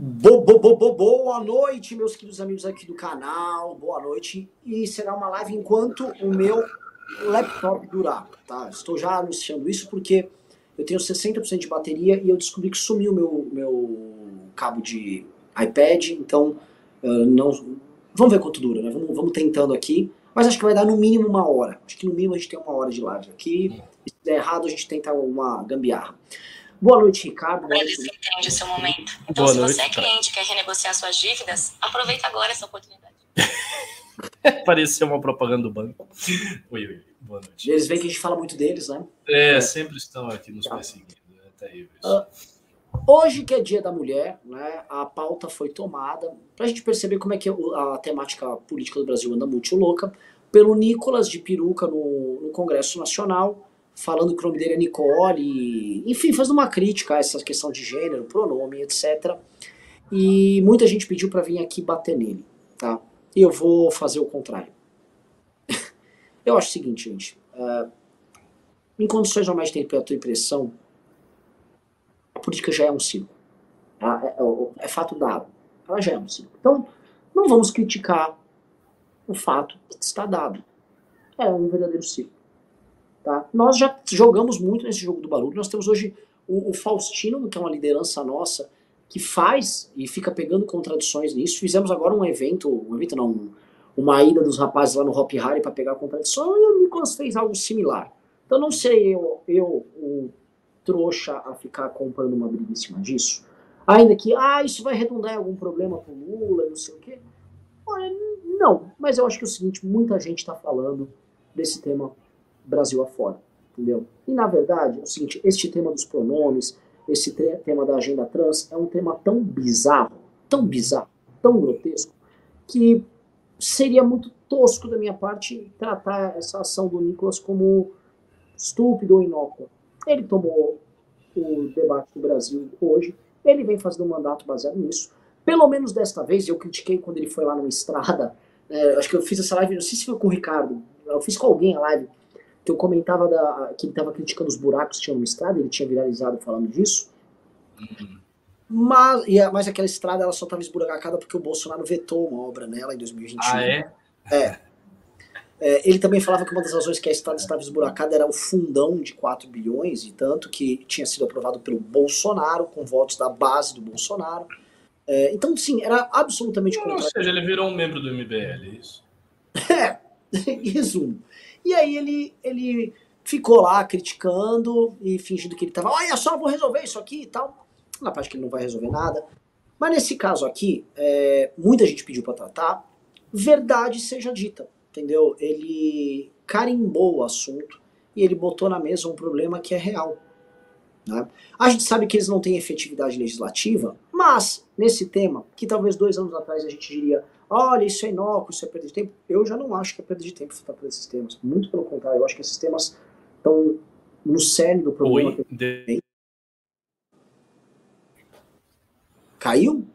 Bo, bo, bo, bo, boa noite, meus queridos amigos aqui do canal. Boa noite. E será uma live enquanto o meu laptop durar, tá? Estou já anunciando isso porque eu tenho 60% de bateria e eu descobri que sumiu meu meu cabo de iPad, então uh, não vamos ver quanto dura, né? Vamos, vamos tentando aqui, mas acho que vai dar no mínimo uma hora. Acho que no mínimo a gente tem uma hora de live aqui. Se der errado, a gente tenta uma gambiarra. Boa noite, Ricardo. Boa noite. entende o seu momento. Então, Boa se noite, você é cliente e quer renegociar suas dívidas, aproveita agora essa oportunidade. Parecia uma propaganda do banco. Oi, oi, boa noite. Eles veem que a gente fala muito deles, né? É, é. sempre estão aqui nos tá. perseguindo. É terrível isso. Uh, hoje que é dia da mulher, né, a pauta foi tomada para a gente perceber como é que a temática política do Brasil anda muito louca pelo Nicolas de peruca no, no Congresso Nacional, falando que o nome dele é Nicole, enfim, fazendo uma crítica a essa questão de gênero, pronome, etc. E muita gente pediu para vir aqui bater nele, tá? E eu vou fazer o contrário. eu acho o seguinte, gente. Uh, em condições normais de temperatura e pressão, a política já é um ciclo. Tá? É, é, é, fato dado. Ela já é um ciclo. Então, não vamos criticar o fato que está dado. É um verdadeiro ciclo. Tá? Nós já jogamos muito nesse jogo do barulho. Nós temos hoje o, o Faustino, que é uma liderança nossa, que faz e fica pegando contradições nisso. Fizemos agora um evento, um evento não, uma ida dos rapazes lá no Hop Harry para pegar a contradição e o Nicolas fez algo similar. Então não sei eu, eu o trouxa a ficar comprando uma briga em cima disso. Ainda que, ah, isso vai redundar em algum problema pro Lula, não sei o quê. Olha, não, mas eu acho que é o seguinte, muita gente está falando desse tema Brasil afora, entendeu? E na verdade, é o seguinte, este tema dos pronomes, esse tema da agenda trans é um tema tão bizarro, tão bizarro, tão grotesco, que seria muito tosco da minha parte tratar essa ação do Nicolas como estúpido ou inócua. Ele tomou o debate do Brasil hoje, ele vem fazendo um mandato baseado nisso. Pelo menos desta vez, eu critiquei quando ele foi lá numa estrada, é, acho que eu fiz essa live, não sei se foi com o Ricardo, eu fiz com alguém a live, que eu comentava da, que ele estava criticando os buracos que tinham no estrada, ele tinha viralizado falando disso. Uhum. Mas, e, mas aquela estrada ela só estava esburacada porque o Bolsonaro vetou uma obra nela em 2021. Ah, é? É. é ele também falava que uma das razões que a estrada estava esburacada era o fundão de 4 bilhões e tanto que tinha sido aprovado pelo Bolsonaro, com votos da base do Bolsonaro. É, então, sim, era absolutamente contrário. Ou seja, ele virou um membro do MBL, é isso? É, em resumo. E aí ele, ele ficou lá criticando e fingindo que ele estava, olha só, vou resolver isso aqui e tal. Na que ele não vai resolver nada. Mas nesse caso aqui, é, muita gente pediu para tratar, verdade seja dita, entendeu? Ele carimbou o assunto e ele botou na mesa um problema que é real. Né? A gente sabe que eles não têm efetividade legislativa, mas nesse tema, que talvez dois anos atrás a gente diria olha, isso é inócuo, isso é perda de tempo. Eu já não acho que é perda de tempo tratar por esses temas. Muito pelo contrário, eu acho que esses temas estão no cerne do problema. Oi, de... Caiu?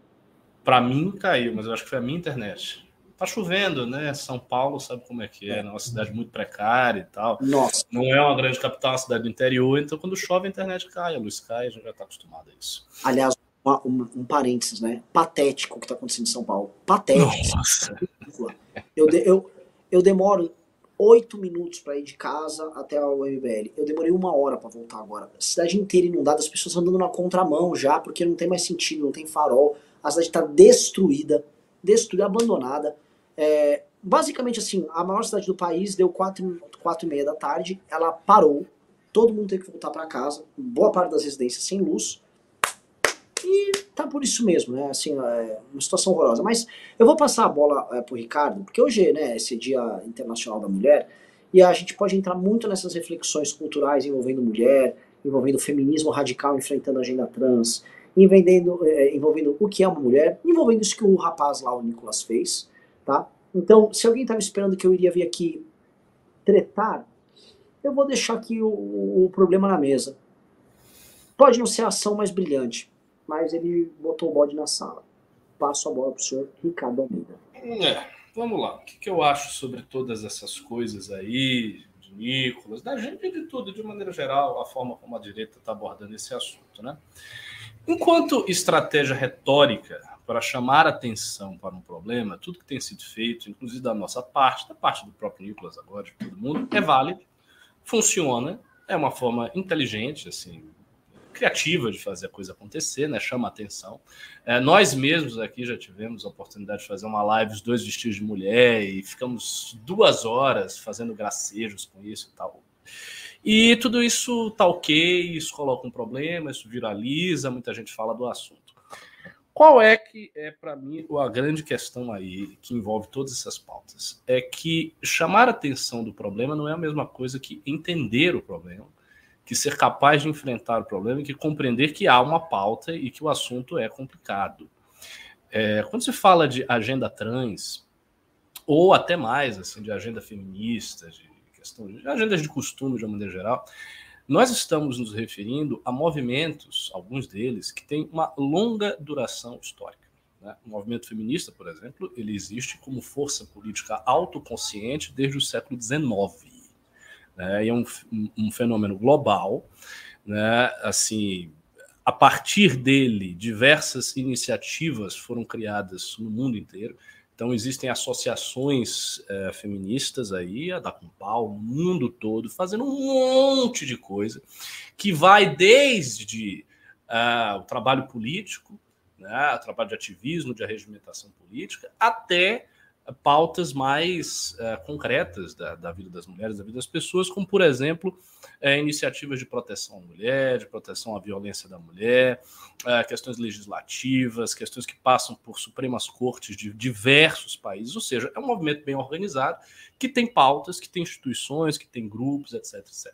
Para mim caiu, mas eu acho que foi a minha internet. Tá chovendo, né? São Paulo sabe como é que é, é. uma cidade muito precária e tal. Nossa. Não é uma grande capital, é uma cidade do interior, então quando chove a internet cai, a luz cai, a gente já está acostumado a isso. Aliás, uma, um, um, parênteses, né? Patético o que está acontecendo em São Paulo. Patético. Nossa. Eu, eu, eu demoro oito minutos para ir de casa até o MBL. Eu demorei uma hora para voltar agora. A cidade inteira inundada, as pessoas andando na contramão já, porque não tem mais sentido, não tem farol. A cidade está destruída, destruída, abandonada. É, basicamente assim, a maior cidade do país deu quatro, quatro e meia da tarde, ela parou, todo mundo teve que voltar para casa, boa parte das residências sem luz, e tá por isso mesmo, né? Assim, é uma situação horrorosa. Mas eu vou passar a bola é, pro Ricardo, porque hoje, né, esse Dia Internacional da Mulher, e a gente pode entrar muito nessas reflexões culturais envolvendo mulher, envolvendo feminismo radical enfrentando a agenda trans, envolvendo, é, envolvendo o que é uma mulher, envolvendo isso que o rapaz lá, o Nicolas, fez, tá? Então, se alguém estava esperando que eu iria vir aqui tretar, eu vou deixar aqui o, o problema na mesa. Pode não ser a ação mais brilhante, mas ele botou o bode na sala. Passo a bola para o senhor Ricardo Almeida. É, vamos lá. O que, que, eu acho sobre todas essas coisas aí, de Nicolas, da gente de tudo, de maneira geral, a forma como a direita está abordando esse assunto, né? Enquanto estratégia retórica para chamar atenção para um problema, tudo que tem sido feito, inclusive da nossa parte, da parte do próprio Nicolas agora, de todo mundo, é válido, funciona, é uma forma inteligente, assim, criativa de fazer a coisa acontecer, né? Chama atenção. É, nós mesmos aqui já tivemos a oportunidade de fazer uma live, os dois vestidos de mulher, e ficamos duas horas fazendo gracejos com isso e tal. E tudo isso tá ok, isso coloca um problema, isso viraliza, muita gente fala do assunto. Qual é que é, para mim, a grande questão aí que envolve todas essas pautas? É que chamar a atenção do problema não é a mesma coisa que entender o problema, que ser capaz de enfrentar o problema e que compreender que há uma pauta e que o assunto é complicado. É, quando se fala de agenda trans, ou até mais, assim, de agenda feminista, de questão de agendas de costume de uma maneira geral, nós estamos nos referindo a movimentos, alguns deles, que têm uma longa duração histórica. Né? O movimento feminista, por exemplo, ele existe como força política autoconsciente desde o século XIX. Né? E é um, um fenômeno global. Né? Assim, a partir dele, diversas iniciativas foram criadas no mundo inteiro. Então, existem associações é, feministas aí, a da Compal, no mundo todo, fazendo um monte de coisa, que vai desde uh, o trabalho político, né, o trabalho de ativismo, de arregimentação política, até pautas mais é, concretas da, da, vida das mulheres, da vida das pessoas, como, por exemplo, é, iniciativas de proteção à mulher, de proteção à violência da mulher, é, questões legislativas, questões que passam por supremas cortes de diversos países, ou seja, é um movimento bem organizado que tem pautas, que tem instituições, que tem grupos, etc, etc.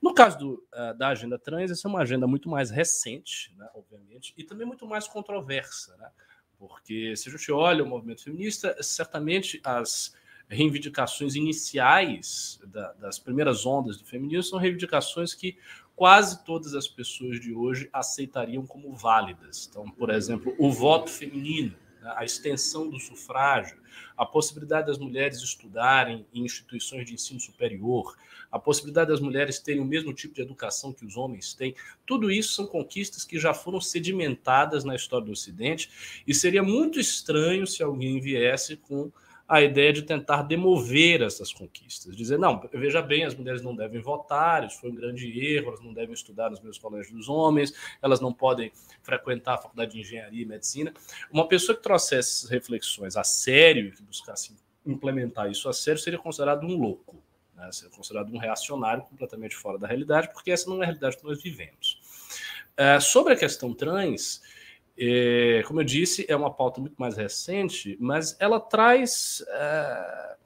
No caso do, uh, da agenda trans, essa é uma agenda muito mais recente, né, obviamente, e também muito mais controversa, né? Porque se a gente olha o movimento feminista, certamente as reivindicações iniciais da, das primeiras ondas do feminismo são reivindicações que quase todas as pessoas de hoje aceitariam como válidas. Então, por exemplo, o voto feminino, a extensão do sufrágio, a possibilidade das mulheres estudarem em instituições de ensino superior, a possibilidade das mulheres terem o mesmo tipo de educação que os homens têm, tudo isso são conquistas que já foram sedimentadas na história do Ocidente e seria muito estranho se alguém viesse com a ideia de tentar demover essas conquistas, dizer, não, veja bem, as mulheres não devem votar, isso foi um grande erro, elas não devem estudar nos meus colégios dos homens, elas não podem frequentar a faculdade de engenharia e medicina. Uma pessoa que trouxesse essas reflexões a sério que buscasse implementar isso a sério seria considerado um louco, né? seria considerado um reacionário completamente fora da realidade, porque essa não é a realidade que nós vivemos. Uh, sobre a questão trans, é, como eu disse, é uma pauta muito mais recente, mas ela traz é,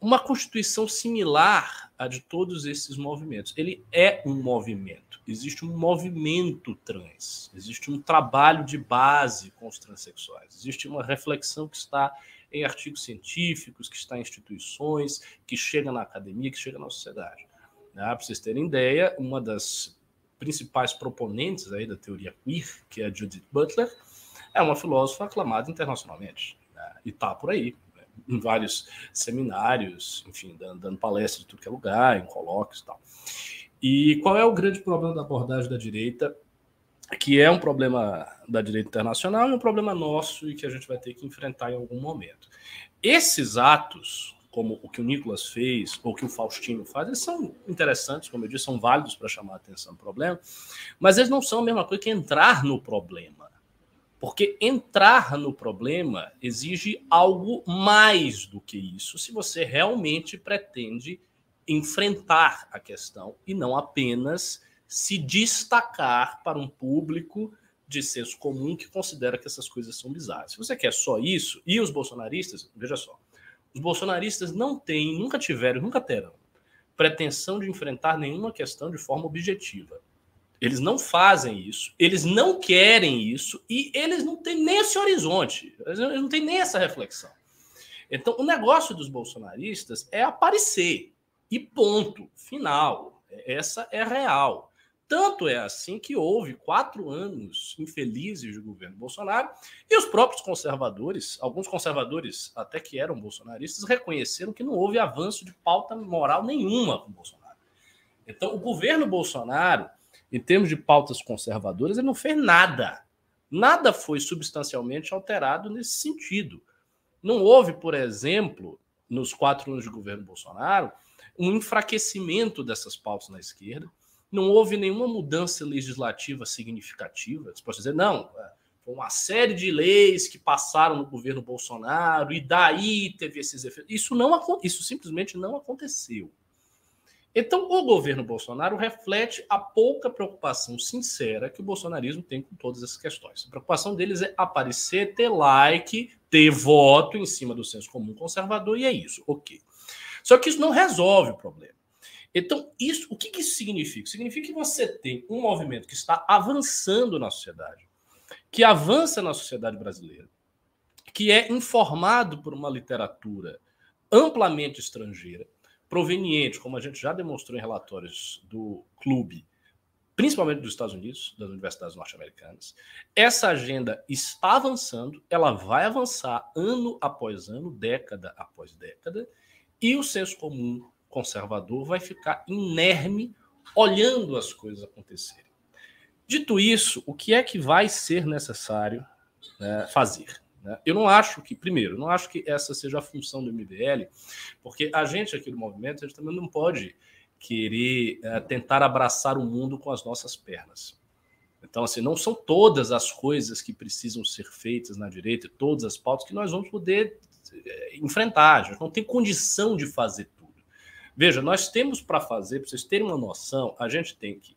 uma constituição similar à de todos esses movimentos. Ele é um movimento, existe um movimento trans, existe um trabalho de base com os transexuais, existe uma reflexão que está em artigos científicos, que está em instituições, que chega na academia, que chega na sociedade. Né? Para vocês terem ideia, uma das principais proponentes aí da teoria queer, que é a Judith Butler, é uma filósofa aclamada internacionalmente né? e está por aí, né? em vários seminários, enfim, dando, dando palestras de tudo que é lugar, em colóquios e tal. E qual é o grande problema da abordagem da direita, que é um problema da direita internacional e um problema nosso e que a gente vai ter que enfrentar em algum momento. Esses atos como o que o Nicolas fez ou que o Faustino faz, eles são interessantes, como eu disse, são válidos para chamar a atenção do problema, mas eles não são a mesma coisa que entrar no problema. Porque entrar no problema exige algo mais do que isso, se você realmente pretende enfrentar a questão e não apenas se destacar para um público de senso comum que considera que essas coisas são bizarras. Se você quer só isso, e os bolsonaristas, veja só, os bolsonaristas não têm, nunca tiveram, nunca terão pretensão de enfrentar nenhuma questão de forma objetiva. Eles não fazem isso, eles não querem isso e eles não têm nem esse horizonte, eles não têm nem essa reflexão. Então, o negócio dos bolsonaristas é aparecer e ponto, final. Essa é real. Tanto é assim que houve quatro anos infelizes de governo Bolsonaro e os próprios conservadores, alguns conservadores até que eram bolsonaristas, reconheceram que não houve avanço de pauta moral nenhuma com Bolsonaro. Então, o governo Bolsonaro em termos de pautas conservadoras, ele não fez nada. Nada foi substancialmente alterado nesse sentido. Não houve, por exemplo, nos quatro anos de governo Bolsonaro, um enfraquecimento dessas pautas na esquerda. Não houve nenhuma mudança legislativa significativa. Você pode dizer, não, é, foi uma série de leis que passaram no governo Bolsonaro e daí teve esses efeitos. Isso, não, isso simplesmente não aconteceu. Então, o governo Bolsonaro reflete a pouca preocupação sincera que o bolsonarismo tem com todas essas questões. A preocupação deles é aparecer, ter like, ter voto em cima do senso comum conservador, e é isso, ok. Só que isso não resolve o problema. Então, isso, o que, que isso significa? Significa que você tem um movimento que está avançando na sociedade, que avança na sociedade brasileira, que é informado por uma literatura amplamente estrangeira, proveniente, como a gente já demonstrou em relatórios do clube, principalmente dos Estados Unidos, das universidades norte-americanas. Essa agenda está avançando, ela vai avançar ano após ano, década após década, e o senso comum conservador vai ficar inerme olhando as coisas acontecerem. Dito isso, o que é que vai ser necessário né, fazer? Né? Eu não acho que, primeiro, não acho que essa seja a função do MBL, porque a gente aqui do movimento, a gente também não pode querer é, tentar abraçar o mundo com as nossas pernas. Então, assim, não são todas as coisas que precisam ser feitas na direita, todas as pautas que nós vamos poder é, enfrentar. A gente não tem condição de fazer. Veja, nós temos para fazer, para vocês terem uma noção, a gente tem que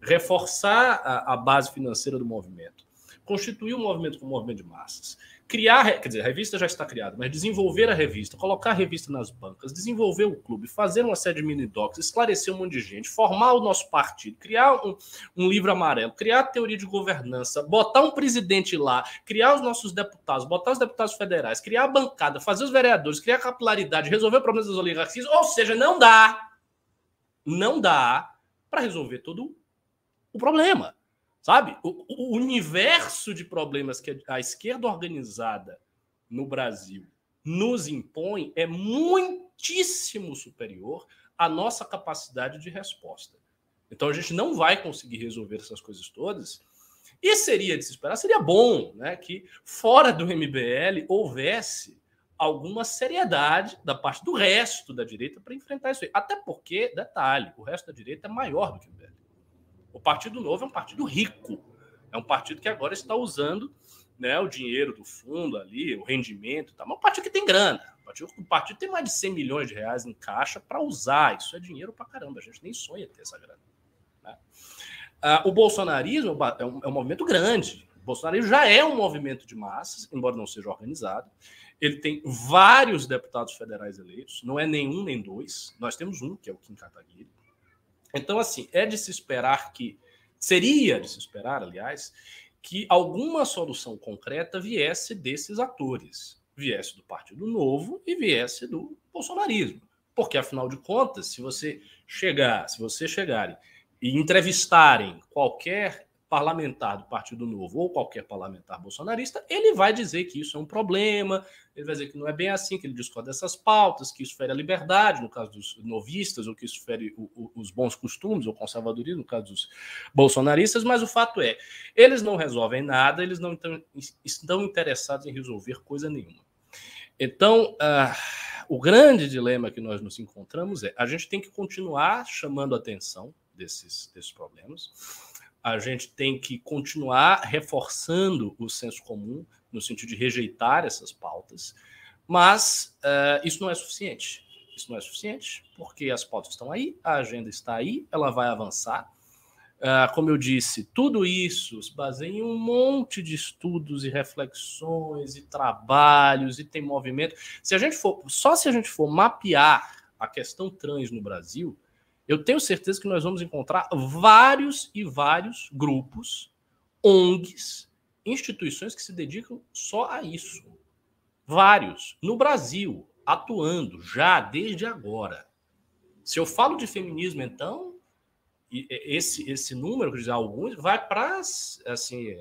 reforçar a, a base financeira do movimento, constituir o um movimento como um movimento de massas, criar, quer dizer, a revista já está criada, mas desenvolver a revista, colocar a revista nas bancas, desenvolver o clube, fazer uma série de mini docs, esclarecer um monte de gente, formar o nosso partido, criar um, um livro amarelo, criar a teoria de governança, botar um presidente lá, criar os nossos deputados, botar os deputados federais, criar a bancada, fazer os vereadores, criar capilaridade, resolver problemas das oligarquias, ou seja, não dá, não dá para resolver todo o problema. Sabe? O, o universo de problemas que a esquerda organizada no Brasil nos impõe é muitíssimo superior à nossa capacidade de resposta. Então a gente não vai conseguir resolver essas coisas todas. E seria de se esperar, seria bom né, que fora do MBL houvesse alguma seriedade da parte do resto da direita para enfrentar isso aí. Até porque, detalhe, o resto da direita é maior do que o MBL. O Partido Novo é um partido rico. É um partido que agora está usando né, o dinheiro do fundo ali, o rendimento, tá? mas é um partido que tem grana. O partido, o partido tem mais de 100 milhões de reais em caixa para usar. Isso é dinheiro para caramba. A gente nem sonha ter essa grana. Né? Ah, o bolsonarismo é um, é um movimento grande. O bolsonarismo já é um movimento de massas, embora não seja organizado. Ele tem vários deputados federais eleitos, não é nenhum nem dois. Nós temos um, que é o Kim Kataguiri. Então, assim, é de se esperar que, seria de se esperar, aliás, que alguma solução concreta viesse desses atores, viesse do Partido Novo e viesse do bolsonarismo. Porque, afinal de contas, se você chegar, se você chegarem e entrevistarem qualquer parlamentar do Partido Novo ou qualquer parlamentar bolsonarista, ele vai dizer que isso é um problema, ele vai dizer que não é bem assim, que ele discorda dessas pautas, que isso fere a liberdade, no caso dos novistas, ou que isso fere o, o, os bons costumes, ou conservadorismo, no caso dos bolsonaristas, mas o fato é, eles não resolvem nada, eles não estão interessados em resolver coisa nenhuma. Então, uh, o grande dilema que nós nos encontramos é a gente tem que continuar chamando a atenção desses, desses problemas, a gente tem que continuar reforçando o senso comum no sentido de rejeitar essas pautas, mas uh, isso não é suficiente. Isso não é suficiente porque as pautas estão aí, a agenda está aí, ela vai avançar. Uh, como eu disse, tudo isso se baseia em um monte de estudos e reflexões e trabalhos e tem movimento. Se a gente for, só se a gente for mapear a questão trans no Brasil, eu tenho certeza que nós vamos encontrar vários e vários grupos, ONGs, instituições que se dedicam só a isso. Vários. No Brasil, atuando já desde agora. Se eu falo de feminismo, então, esse, esse número, que dizer, alguns, vai para assim,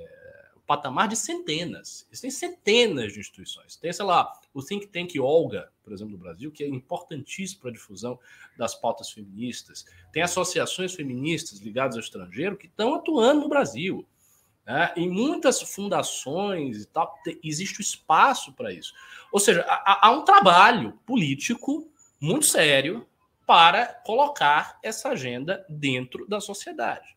patamar de centenas. Existem centenas de instituições. Tem, sei lá, o Think Tank Olga, por exemplo, no Brasil, que é importantíssimo para a difusão das pautas feministas. Tem associações feministas ligadas ao estrangeiro que estão atuando no Brasil. Né? Em muitas fundações e tal, existe o espaço para isso. Ou seja, há, há um trabalho político muito sério para colocar essa agenda dentro da sociedade.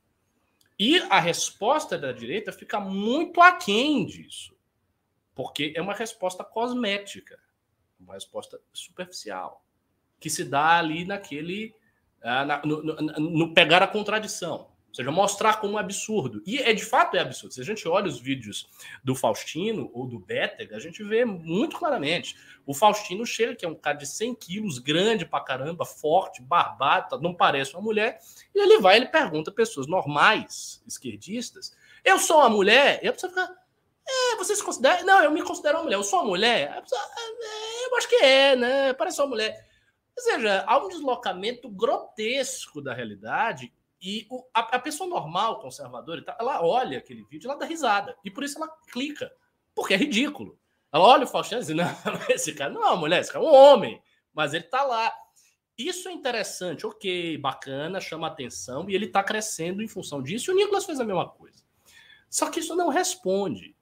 E a resposta da direita fica muito aquém disso, porque é uma resposta cosmética, uma resposta superficial, que se dá ali naquele. Uh, no, no, no, pegar a contradição. Ou seja, mostrar como absurdo. E é de fato é absurdo. Se a gente olha os vídeos do Faustino ou do Bétega, a gente vê muito claramente. O Faustino chega, que é um cara de 100 quilos, grande pra caramba, forte, barbado, não parece uma mulher, e ele vai ele pergunta a pessoas normais, esquerdistas: Eu sou uma mulher? E a pessoa fica. É, você se considera? Não, eu me considero uma mulher. Eu sou uma mulher? A pessoa, é, eu acho que é, né? Parece uma mulher. Ou seja, há um deslocamento grotesco da realidade e o, a, a, pessoa normal, conservadora, ela olha aquele vídeo ela dá risada. E por isso ela clica. Porque é ridículo. Ela olha o Faustino e diz: não, esse cara não é uma mulher, esse cara é um homem. Mas ele tá lá. Isso é interessante, ok, bacana, chama atenção, e ele está crescendo em função disso. E o Nicolas fez a mesma coisa. Só que isso não responde.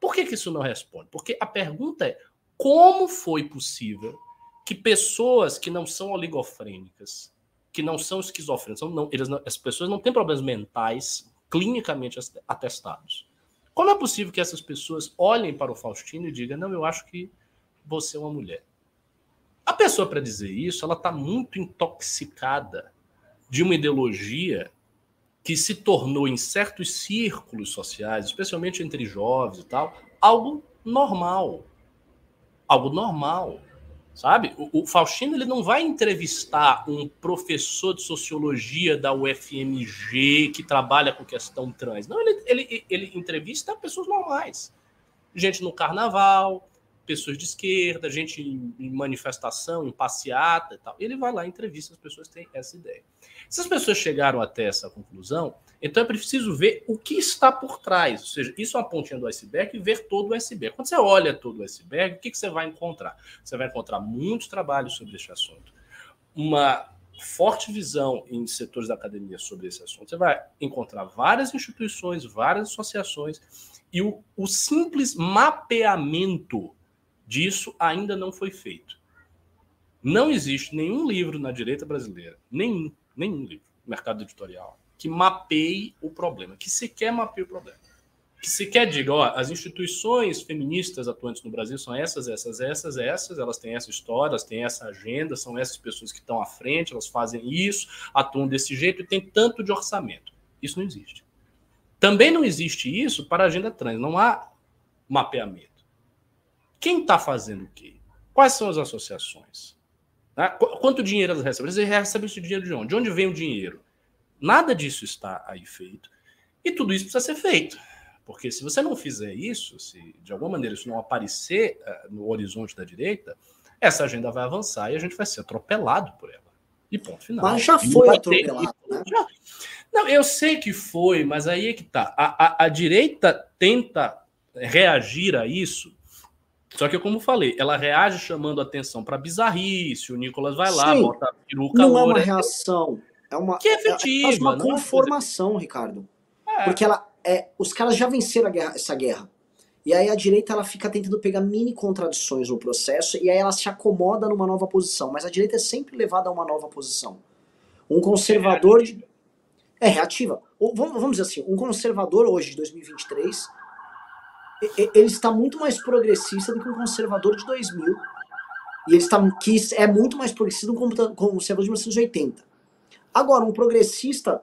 Por que, que isso não responde? Porque a pergunta é: como foi possível que pessoas que não são oligofrênicas, que não são esquizofrênicos, são não, eles não, as pessoas não têm problemas mentais clinicamente atestados. Como é possível que essas pessoas olhem para o Faustino e digam: não, eu acho que você é uma mulher? A pessoa, para dizer isso, ela está muito intoxicada de uma ideologia que se tornou, em certos círculos sociais, especialmente entre jovens e tal, algo normal. Algo normal. Sabe? O, o, Faustino ele não vai entrevistar um professor de sociologia da UFMG que trabalha com questão trans. Não, ele, ele, ele entrevista pessoas normais. Gente no carnaval, pessoas de esquerda, gente em, manifestação, em passeata e tal. Ele vai lá e entrevista as pessoas que têm essa ideia. Se as pessoas chegaram até essa conclusão, então é preciso ver o que está por trás. Ou seja, isso é uma pontinha do iceberg e ver todo o iceberg. Quando você olha todo o iceberg, o que, você vai encontrar? Você vai encontrar muitos trabalhos sobre este assunto. Uma forte visão em setores da academia sobre esse assunto. Você vai encontrar várias instituições, várias associações, e o, o simples mapeamento disso ainda não foi feito. Não existe nenhum livro na direita brasileira, nenhum, nenhum livro, mercado editorial, que mapeie o problema, que sequer mapeie o problema. Que sequer diga, ó, as instituições feministas atuantes no Brasil são essas, essas, essas, essas, elas têm essa história, elas têm essa agenda, são essas pessoas que estão à frente, elas fazem isso, atuam desse jeito e tem tanto de orçamento. Isso não existe. Também não existe isso para a agenda trans, não há mapeamento. Quem está fazendo o quê? Quais são as associações? Né? Quanto dinheiro elas recebem? Eles recebem esse dinheiro de onde? De onde vem o dinheiro? Nada disso está aí feito. E tudo isso precisa ser feito. Porque se você não fizer isso, se de alguma maneira isso não aparecer uh, no horizonte da direita, essa agenda vai avançar e a gente vai ser atropelado por ela. E ponto final. Mas já foi atropelado, ter... né? Já... Não, eu sei que foi, mas aí é que tá. A, a, a direita tenta reagir a isso só que, como falei, ela reage chamando atenção para bizarrice. O Nicolas vai lá, Sim, bota a peruca. Não é uma reação. É uma, que é efetiva. É, é uma conformação, Ricardo. É. Porque ela, é, os caras já venceram guerra, essa guerra. E aí a direita ela fica tentando pegar mini contradições no processo e aí ela se acomoda numa nova posição. Mas a direita é sempre levada a uma nova posição. Um conservador. É reativa. É reativa. Vamos, vamos dizer assim, um conservador hoje, de 2023 ele está muito mais progressista do que um conservador de 2000. E ele está, que é muito mais progressista do que um conservador de 1980. Agora, um progressista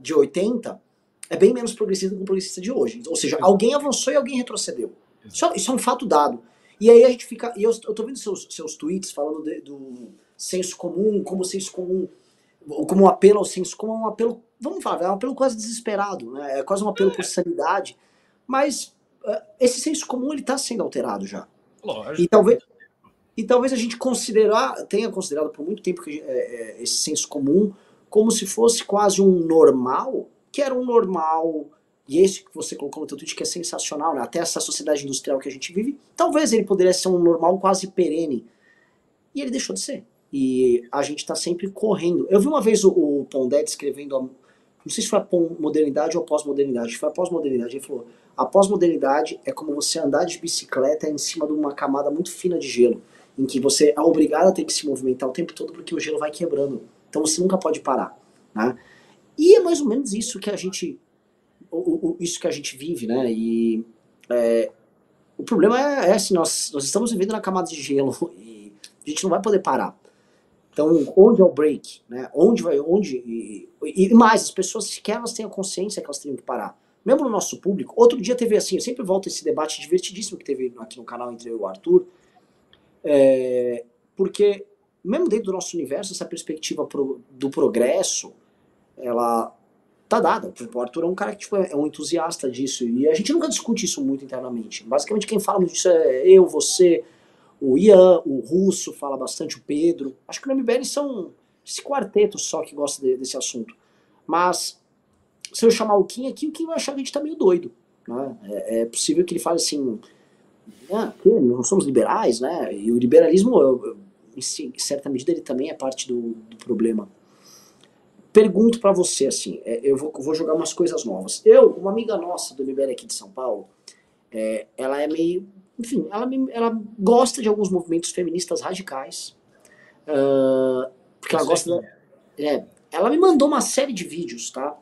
de 80 é bem menos progressista do que um progressista de hoje. Ou seja, alguém avançou e alguém retrocedeu. Isso, é, isso é um fato dado. E aí a gente fica. E eu, eu tô vendo seus, seus tweets falando de, do senso comum, como o senso comum. Como um apelo ao senso comum, um apelo. Vamos falar, é um apelo quase desesperado, né? É quase um apelo por sanidade. Mas ah, esse senso comum ele está sendo alterado já. Lógico. E talvez, e talvez a gente considerar, tenha considerado por muito tempo que, é, é, esse senso comum como se fosse quase um normal, que era um normal e esse que você colocou no teu tweet que é sensacional, né? Até essa sociedade industrial que a gente vive, talvez ele poderia ser um normal quase perene. E ele deixou de ser. E a gente está sempre correndo. Eu vi uma vez o, o Pondé escrevendo, a, não sei se foi a modernidade ou a pós-modernidade, foi a pós-modernidade. Ele falou: a pós-modernidade é como você andar de bicicleta em cima de uma camada muito fina de gelo, em que você é obrigado a ter que se movimentar o tempo todo porque o gelo vai quebrando. Então você nunca pode parar. Né? E é mais ou menos isso que a gente o, o, isso que a gente vive, né? E é, o problema é, é assim, nós, nós estamos vivendo na camada de gelo e a gente não vai poder parar. Então, onde é o break? Né? Onde vai, onde e, e mais, as pessoas sequer elas têm a consciência que elas têm que parar. Mesmo no nosso público, outro dia teve assim, eu sempre volto esse debate divertidíssimo que teve aqui no canal entre eu e o Arthur, é, porque mesmo dentro do nosso universo, essa perspectiva pro, do progresso, ela tá dada. O Arthur é um cara que tipo, é um entusiasta disso. E a gente nunca discute isso muito internamente. Basicamente, quem fala disso é eu, você, o Ian, o Russo fala bastante, o Pedro. Acho que no MBL são esse quarteto só que gosta de, desse assunto. Mas se eu chamar o Kim aqui, o Kim vai achar que a gente tá meio doido. Né? É, é possível que ele fale assim. Ah, que não somos liberais, né? E o liberalismo, em certa medida, ele também é parte do, do problema pergunto para você assim, é, eu vou, vou, jogar umas coisas novas. Eu, uma amiga nossa do MBL aqui de São Paulo, é, ela é meio, enfim, ela, ela gosta de alguns movimentos feministas radicais, uh, porque ela gosta, da, é, ela me mandou uma série de vídeos, tá?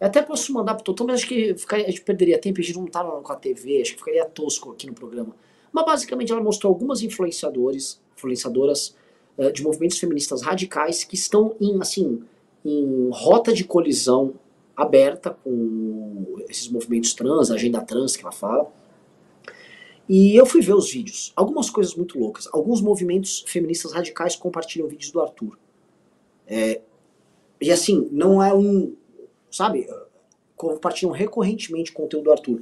Eu até posso mandar pro Totão, mas acho que ficaria, a gente perderia tempo, a gente não tá com a TV, acho que ficaria tosco aqui no programa. Mas basicamente ela mostrou algumas influenciadores, influenciadoras uh, de movimentos feministas radicais que estão em, assim, em rota de colisão aberta com esses movimentos trans, a agenda trans que ela fala. E eu fui ver os vídeos. Algumas coisas muito loucas. Alguns movimentos feministas radicais compartilham vídeos do Arthur. É, e assim, não é um. Sabe? Compartilham recorrentemente conteúdo do Arthur.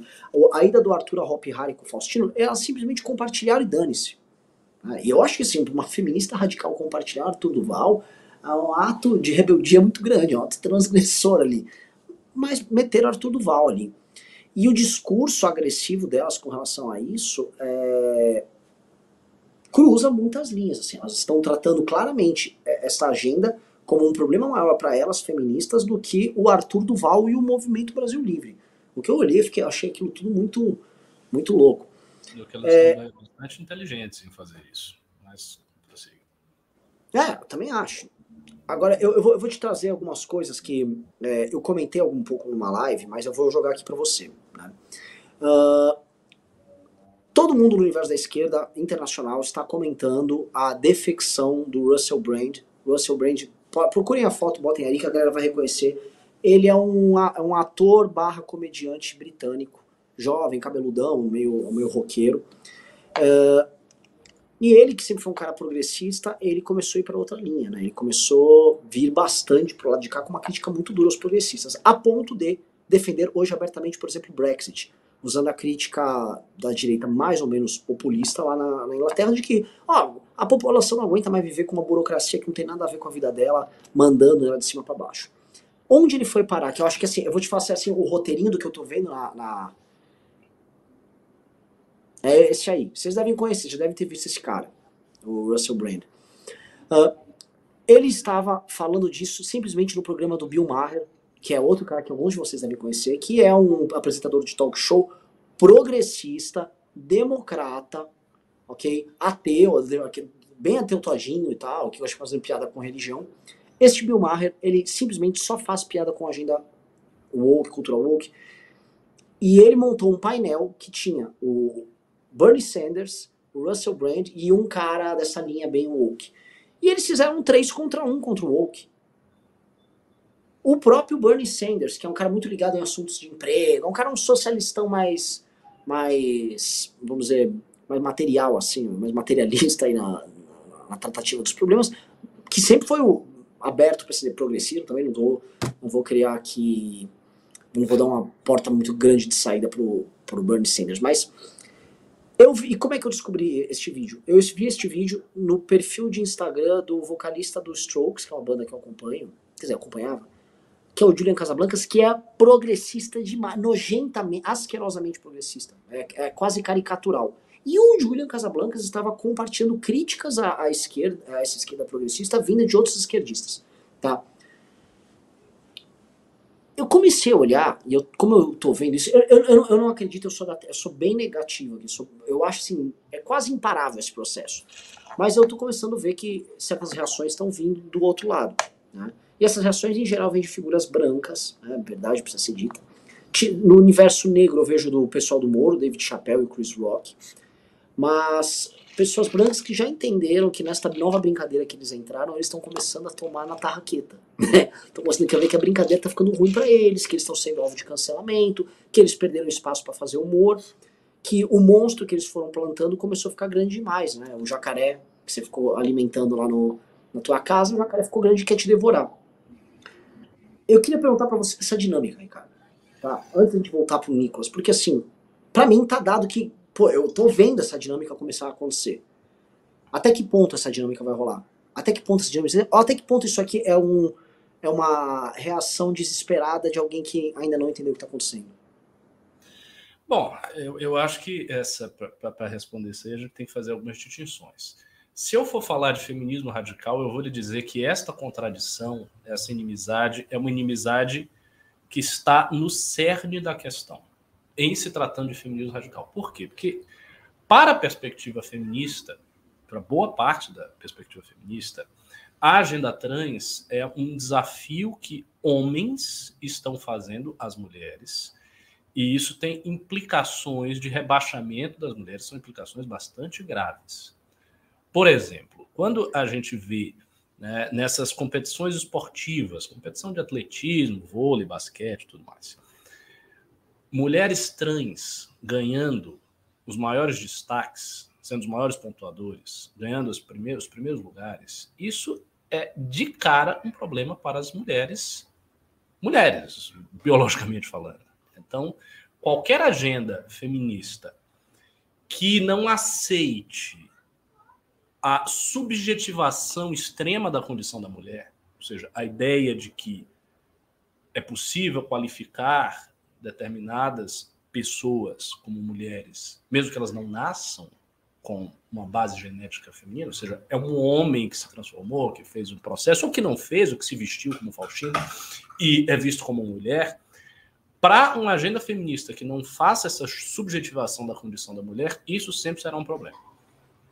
A ida do Arthur a Hop Harry com o Faustino, elas simplesmente compartilharam e dane-se. E eu acho que assim, uma feminista radical compartilhar Arthur Duval há um ato de rebeldia muito grande, um ato transgressor ali. Mas meteram Arthur Duval ali. E o discurso agressivo delas com relação a isso é, cruza muitas linhas. Assim, elas estão tratando claramente é, essa agenda como um problema maior para elas feministas do que o Arthur Duval e o Movimento Brasil Livre. O que eu olhei, fiquei, achei aquilo tudo muito, muito louco. E que elas é, são bastante inteligentes em fazer isso. Mas, assim. É, eu também acho. Agora, eu, eu, vou, eu, vou, te trazer algumas coisas que é, eu comentei um pouco numa live, mas eu vou jogar aqui para você. Né? Uh, todo mundo no universo da esquerda internacional está comentando a defecção do Russell Brand. Russell Brand, procurem a foto, botem aí que a galera vai reconhecer. Ele é um, um ator barra comediante britânico, jovem, cabeludão, meio, meio roqueiro. Uh, e ele, que sempre foi um cara progressista, ele começou a ir para outra linha, né? Ele começou a vir bastante pro lado de cá com uma crítica muito dura aos progressistas, a ponto de defender hoje abertamente, por exemplo, o Brexit, usando a crítica da direita mais ou menos populista lá na, na Inglaterra, de que ó, a população não aguenta mais viver com uma burocracia que não tem nada a ver com a vida dela, mandando ela de cima para baixo. Onde ele foi parar? Que eu acho que assim, eu vou te falar assim, o roteirinho do que eu tô vendo na, na é esse aí. Vocês devem conhecer, já devem ter visto esse cara, o Russell Brand. Uh, ele estava falando disso simplesmente no programa do Bill Maher, que é outro cara que alguns de vocês devem conhecer, que é um apresentador de talk show progressista, democrata, ok? Ateu, bem ateu todinho e tal, que gosta de fazer piada com religião. Este Bill Maher, ele simplesmente só faz piada com agenda woke, cultural woke, e ele montou um painel que tinha o Bernie Sanders, o Russell Brand e um cara dessa linha bem woke. E eles fizeram um 3 contra 1 contra o woke. O próprio Bernie Sanders, que é um cara muito ligado em assuntos de emprego, é um cara um socialistão mais, mais, vamos dizer, mais material, assim, mais materialista aí na, na tratativa dos problemas, que sempre foi o, aberto para ser progressivo, também não vou, não vou criar aqui, não vou dar uma porta muito grande de saída pro, pro Bernie Sanders, mas eu vi, e como é que eu descobri este vídeo? Eu vi este vídeo no perfil de Instagram do vocalista do Strokes, que é uma banda que eu acompanho, quer dizer, acompanhava, que é o Julian Casablancas, que é progressista demais, nojentamente, asquerosamente progressista. É, é quase caricatural. E o Julian Casablancas estava compartilhando críticas à, à, esquerda, a essa esquerda progressista vinda de outros esquerdistas. Tá? Eu comecei a olhar, e eu, como eu tô vendo isso, eu, eu, eu não acredito, eu sou, da, eu sou bem negativo aqui. Sou, eu acho assim, é quase imparável esse processo. Mas eu tô começando a ver que certas reações estão vindo do outro lado. Né? E essas reações, em geral, vêm de figuras brancas, né? verdade precisa ser dita. No universo negro, eu vejo do pessoal do Moro, David Chappelle e Chris Rock mas pessoas brancas que já entenderam que nesta nova brincadeira que eles entraram, eles estão começando a tomar na tarraqueta. Estão começando a ver que a brincadeira está ficando ruim para eles, que eles estão sendo alvo de cancelamento, que eles perderam espaço para fazer humor, que o monstro que eles foram plantando começou a ficar grande demais, né? O jacaré que você ficou alimentando lá no, na tua casa, o jacaré ficou grande e quer te devorar. Eu queria perguntar para você essa dinâmica, Ricardo, tá? Antes de voltar pro Nicolas, porque assim, para mim tá dado que pô, eu tô vendo essa dinâmica começar a acontecer. Até que ponto essa dinâmica vai rolar? Até que ponto essa dinâmica... Até que ponto isso aqui é, um, é uma reação desesperada de alguém que ainda não entendeu o que está acontecendo? Bom, eu, eu acho que essa, para responder isso aí, a gente tem que fazer algumas distinções. Se eu for falar de feminismo radical, eu vou lhe dizer que esta contradição, essa inimizade, é uma inimizade que está no cerne da questão em se tratando de feminismo radical. Por quê? Porque, para a perspectiva feminista, para boa parte da perspectiva feminista, a agenda trans é um desafio que homens estão fazendo às mulheres, e isso tem implicações de rebaixamento das mulheres, são implicações bastante graves. Por exemplo, quando a gente vê né, nessas competições esportivas, competição de atletismo, vôlei, basquete, tudo mais, mulheres trans ganhando os maiores destaques, sendo os maiores pontuadores, ganhando os primeiros, os primeiros lugares, isso é de cara um problema para as mulheres, mulheres, biologicamente falando. Então, qualquer agenda feminista que não aceite a subjetivação extrema da condição da mulher, ou seja, a ideia de que é possível qualificar determinadas pessoas como mulheres, mesmo que elas não nasçam com uma base genética feminina, ou seja, é um homem que se transformou, que fez um processo, ou que não fez, ou que se vestiu como Faustino e é visto como mulher, para uma agenda feminista que não faça essa subjetivação da condição da mulher, isso sempre será um problema.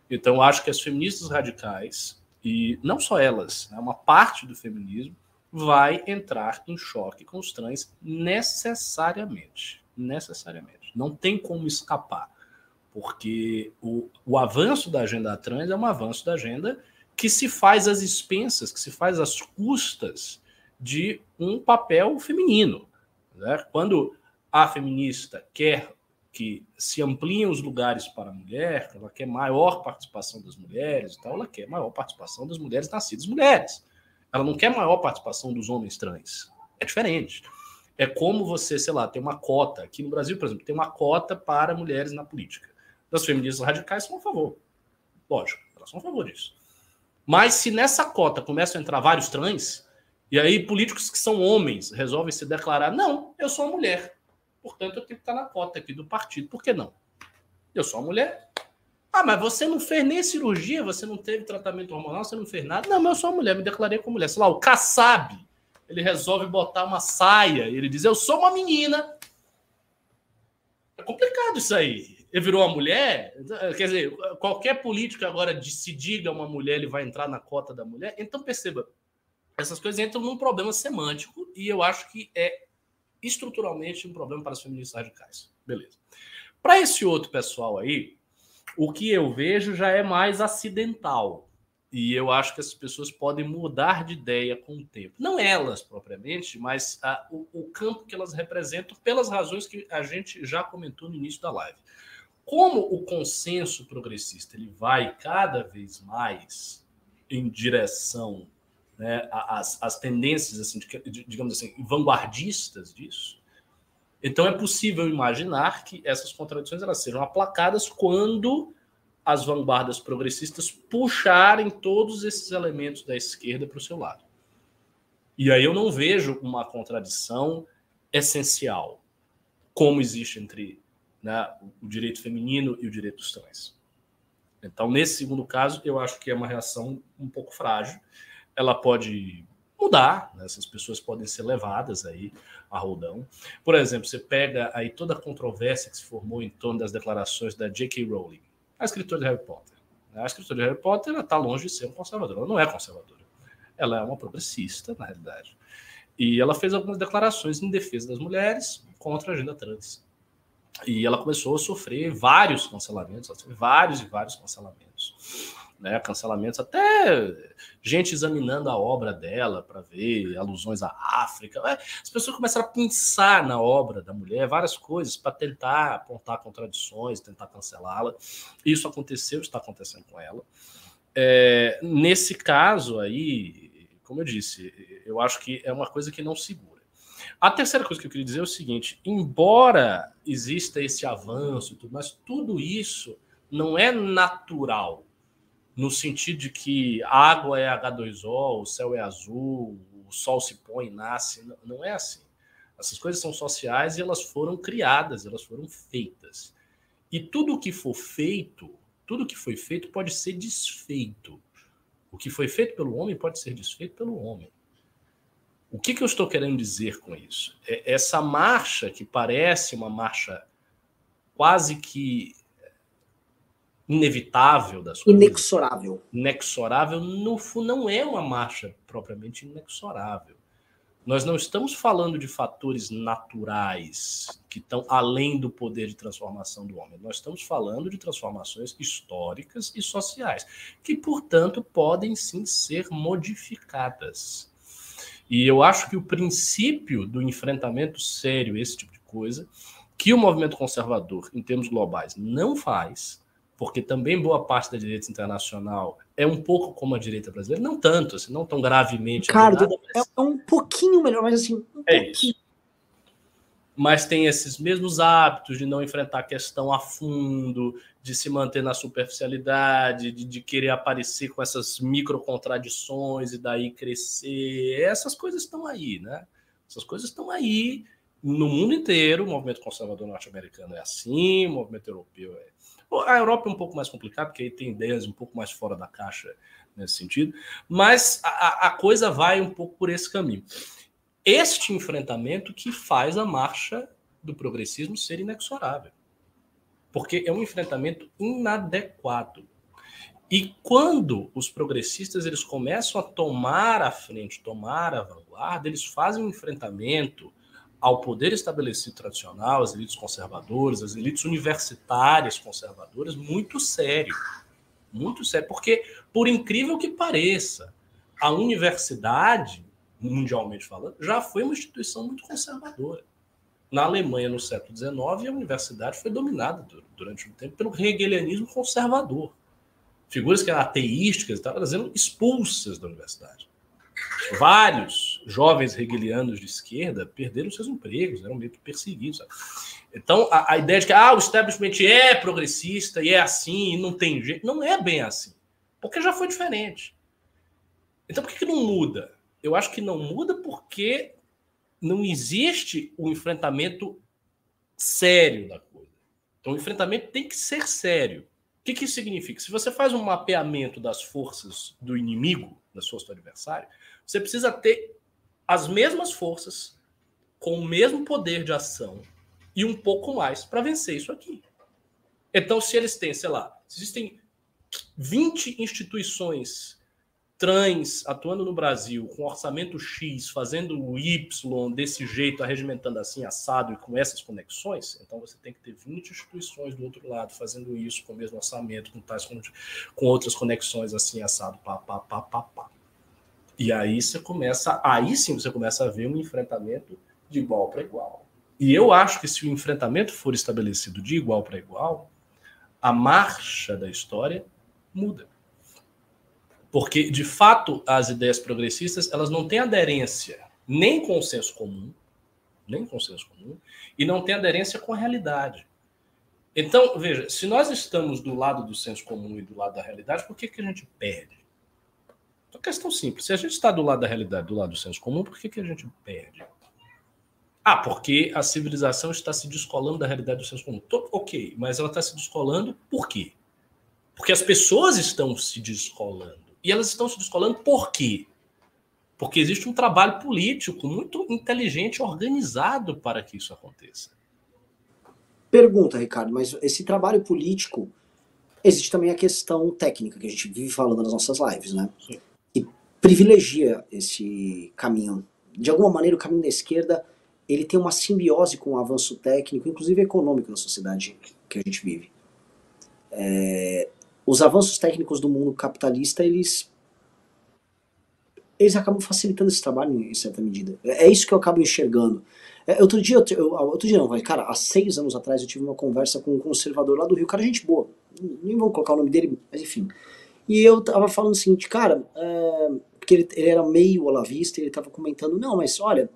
Então, acho que as feministas radicais, e não só elas, é uma parte do feminismo, vai entrar em choque com os trans necessariamente. Necessariamente. Não tem como escapar. Porque o, o avanço da agenda trans é um avanço da agenda que se faz às expensas, que se faz às custas de um papel feminino. Né? Quando a feminista quer que se ampliem os lugares para a mulher, ela quer maior participação das mulheres e tal, ela quer maior participação das mulheres nascidas mulheres. Ela não quer maior participação dos homens trans. É diferente. É como você, sei lá, tem uma cota. Aqui no Brasil, por exemplo, tem uma cota para mulheres na política. As feministas radicais são a favor. Lógico, elas são a favor disso. Mas se nessa cota começam a entrar vários trans, e aí políticos que são homens resolvem se declarar: não, eu sou uma mulher. Portanto, eu tenho que estar na cota aqui do partido. Por que não? Eu sou uma mulher, ah, mas você não fez nem cirurgia, você não teve tratamento hormonal, você não fez nada. Não, mas eu sou uma mulher, me declarei como mulher. Sei lá, o Kassab, ele resolve botar uma saia, ele diz, eu sou uma menina. É complicado isso aí. Ele virou uma mulher? Quer dizer, qualquer político agora se diga uma mulher, ele vai entrar na cota da mulher. Então, perceba, essas coisas entram num problema semântico e eu acho que é estruturalmente um problema para as feministas radicais. Beleza. Para esse outro pessoal aí, o que eu vejo já é mais acidental. E eu acho que as pessoas podem mudar de ideia com o tempo. Não elas propriamente, mas a, o, o, campo que elas representam, pelas razões que a gente já comentou no início da live. Como o consenso progressista ele vai cada vez mais em direção né, às, às tendências, assim, digamos assim, vanguardistas disso, então é possível imaginar que essas contradições elas sejam aplacadas quando as vanguardas progressistas puxarem todos esses elementos da esquerda para o seu lado. E aí eu não vejo uma contradição essencial, como existe entre né, o direito feminino e o direito dos trans. Então, nesse segundo caso, eu acho que é uma reação um pouco frágil. Ela pode mudar, né? essas pessoas podem ser levadas aí a roldão. Por exemplo, você pega aí toda a controvérsia que se formou em torno das declarações da J.K. Rowling, a escritora de Harry Potter. A escritora de Harry Potter está longe de ser um conservadora, ela não é conservadora. Ela é uma progressista, na realidade. E ela fez algumas declarações em defesa das mulheres contra a agenda trans. E ela começou a sofrer vários cancelamentos, vários e vários cancelamentos. Né, cancelamentos, até gente examinando a obra dela para ver alusões à África. É, as pessoas começaram a pensar na obra da mulher, várias coisas, para tentar apontar contradições, tentar cancelá-la. Isso aconteceu, está acontecendo com ela. É, nesse caso aí, como eu disse, eu acho que é uma coisa que não segura. A terceira coisa que eu queria dizer é o seguinte: embora exista esse avanço e tudo, mas tudo isso não é natural, no sentido de que a água é H2O, o céu é azul, o sol se põe nasce. Não é assim. Essas coisas são sociais e elas foram criadas, elas foram feitas. E tudo que for feito, tudo que foi feito pode ser desfeito. O que foi feito pelo homem pode ser desfeito pelo homem. O que, que eu estou querendo dizer com isso? É essa marcha que parece uma marcha quase que inevitável das coisas. Inexorável. Inexorável, no não é uma marcha propriamente inexorável. Nós não estamos falando de fatores naturais que estão além do poder de transformação do homem. Nós estamos falando de transformações históricas e sociais, que, portanto, podem sim ser modificadas. E eu acho que o princípio do enfrentamento sério, esse tipo de coisa, que o movimento conservador, em termos globais, não faz, porque também boa parte da direita internacional é um pouco como a direita brasileira, não tanto, assim, não tão gravemente. Ricardo, mas... é um pouquinho melhor, mas assim. Um é isso mas tem esses mesmos hábitos de não enfrentar a questão a fundo, de se manter na superficialidade, de, de querer aparecer com essas micro contradições e daí crescer. Essas coisas estão aí, né? Essas coisas estão aí no mundo inteiro. O movimento conservador norte-americano é assim, o movimento europeu é. A Europa é um pouco mais complicado, porque aí tem ideias um pouco mais fora da caixa nesse sentido, mas a, a coisa vai um pouco por esse caminho este enfrentamento que faz a marcha do progressismo ser inexorável. Porque é um enfrentamento inadequado. E quando os progressistas eles começam a tomar a frente, tomar a vanguarda, eles fazem um enfrentamento ao poder estabelecido tradicional, às elites conservadoras, às elites universitárias conservadoras, muito sério. Muito sério. Porque, por incrível que pareça, a universidade mundialmente falando, já foi uma instituição muito conservadora. Na Alemanha, no século XIX, a universidade foi dominada durante um tempo pelo hegelianismo conservador. Figuras que eram ateísticas estavam sendo expulsas da universidade. Vários jovens hegelianos de esquerda perderam seus empregos, eram meio que perseguidos. Sabe? Então, a, a, ideia de que ah, o establishment é progressista e é assim, e não tem jeito, não é bem assim. Porque já foi diferente. Então, por que, que não muda? eu acho que não muda porque não existe o um enfrentamento sério da coisa. Então, o enfrentamento tem que ser sério. O que, que isso significa? Se você faz um mapeamento das forças do inimigo, das forças do adversário, você precisa ter as mesmas forças, com o mesmo poder de ação e um pouco mais para vencer isso aqui. Então, se eles têm, sei lá, existem 20 instituições trans atuando no Brasil com orçamento X, fazendo o Y desse jeito, arregimentando assim, assado e com essas conexões, então você tem que ter 20 instituições do outro lado fazendo isso com o mesmo orçamento, com tais com, com outras conexões assim, assado, pá, pá, pá, pá, pá. E aí você começa, aí sim você começa a ver um enfrentamento de igual para igual. E eu acho que se o enfrentamento for estabelecido de igual para igual, a marcha da história muda. Porque, de fato, as ideias progressistas elas não têm aderência nem com o senso comum, nem com o senso comum, e não têm aderência com a realidade. Então, veja, se nós estamos do lado do senso comum e do lado da realidade, por que, que a gente perde? Uma questão simples. Se a gente está do lado da realidade, do lado do senso comum, por que, que a gente perde? Ah, porque a civilização está se descolando da realidade do senso comum. Tô, ok, mas ela está se descolando por quê? Porque as pessoas estão se descolando. E elas estão se descolando por quê? Porque existe um trabalho político muito inteligente, organizado para que isso aconteça. Pergunta, Ricardo, mas esse trabalho político, existe também a questão técnica que a gente vive falando nas nossas lives, né? Sim. Privilegia esse caminho. De alguma maneira, o caminho da esquerda ele tem uma simbiose com o avanço técnico, inclusive econômico da sociedade que a gente vive. É, os avanços técnicos do mundo capitalista, eles eles acabam facilitando esse trabalho em certa medida. É, é isso que eu acabo enxergando. É, outro dia, eu, outro dia não, cara, há seis anos atrás eu tive uma conversa com um conservador lá do Rio, cara, gente boa, nem vou colocar o nome dele, mas enfim. E eu tava falando o seguinte, cara, é, porque ele, ele, era meio olavista, ele tava comentando, não, mas olha,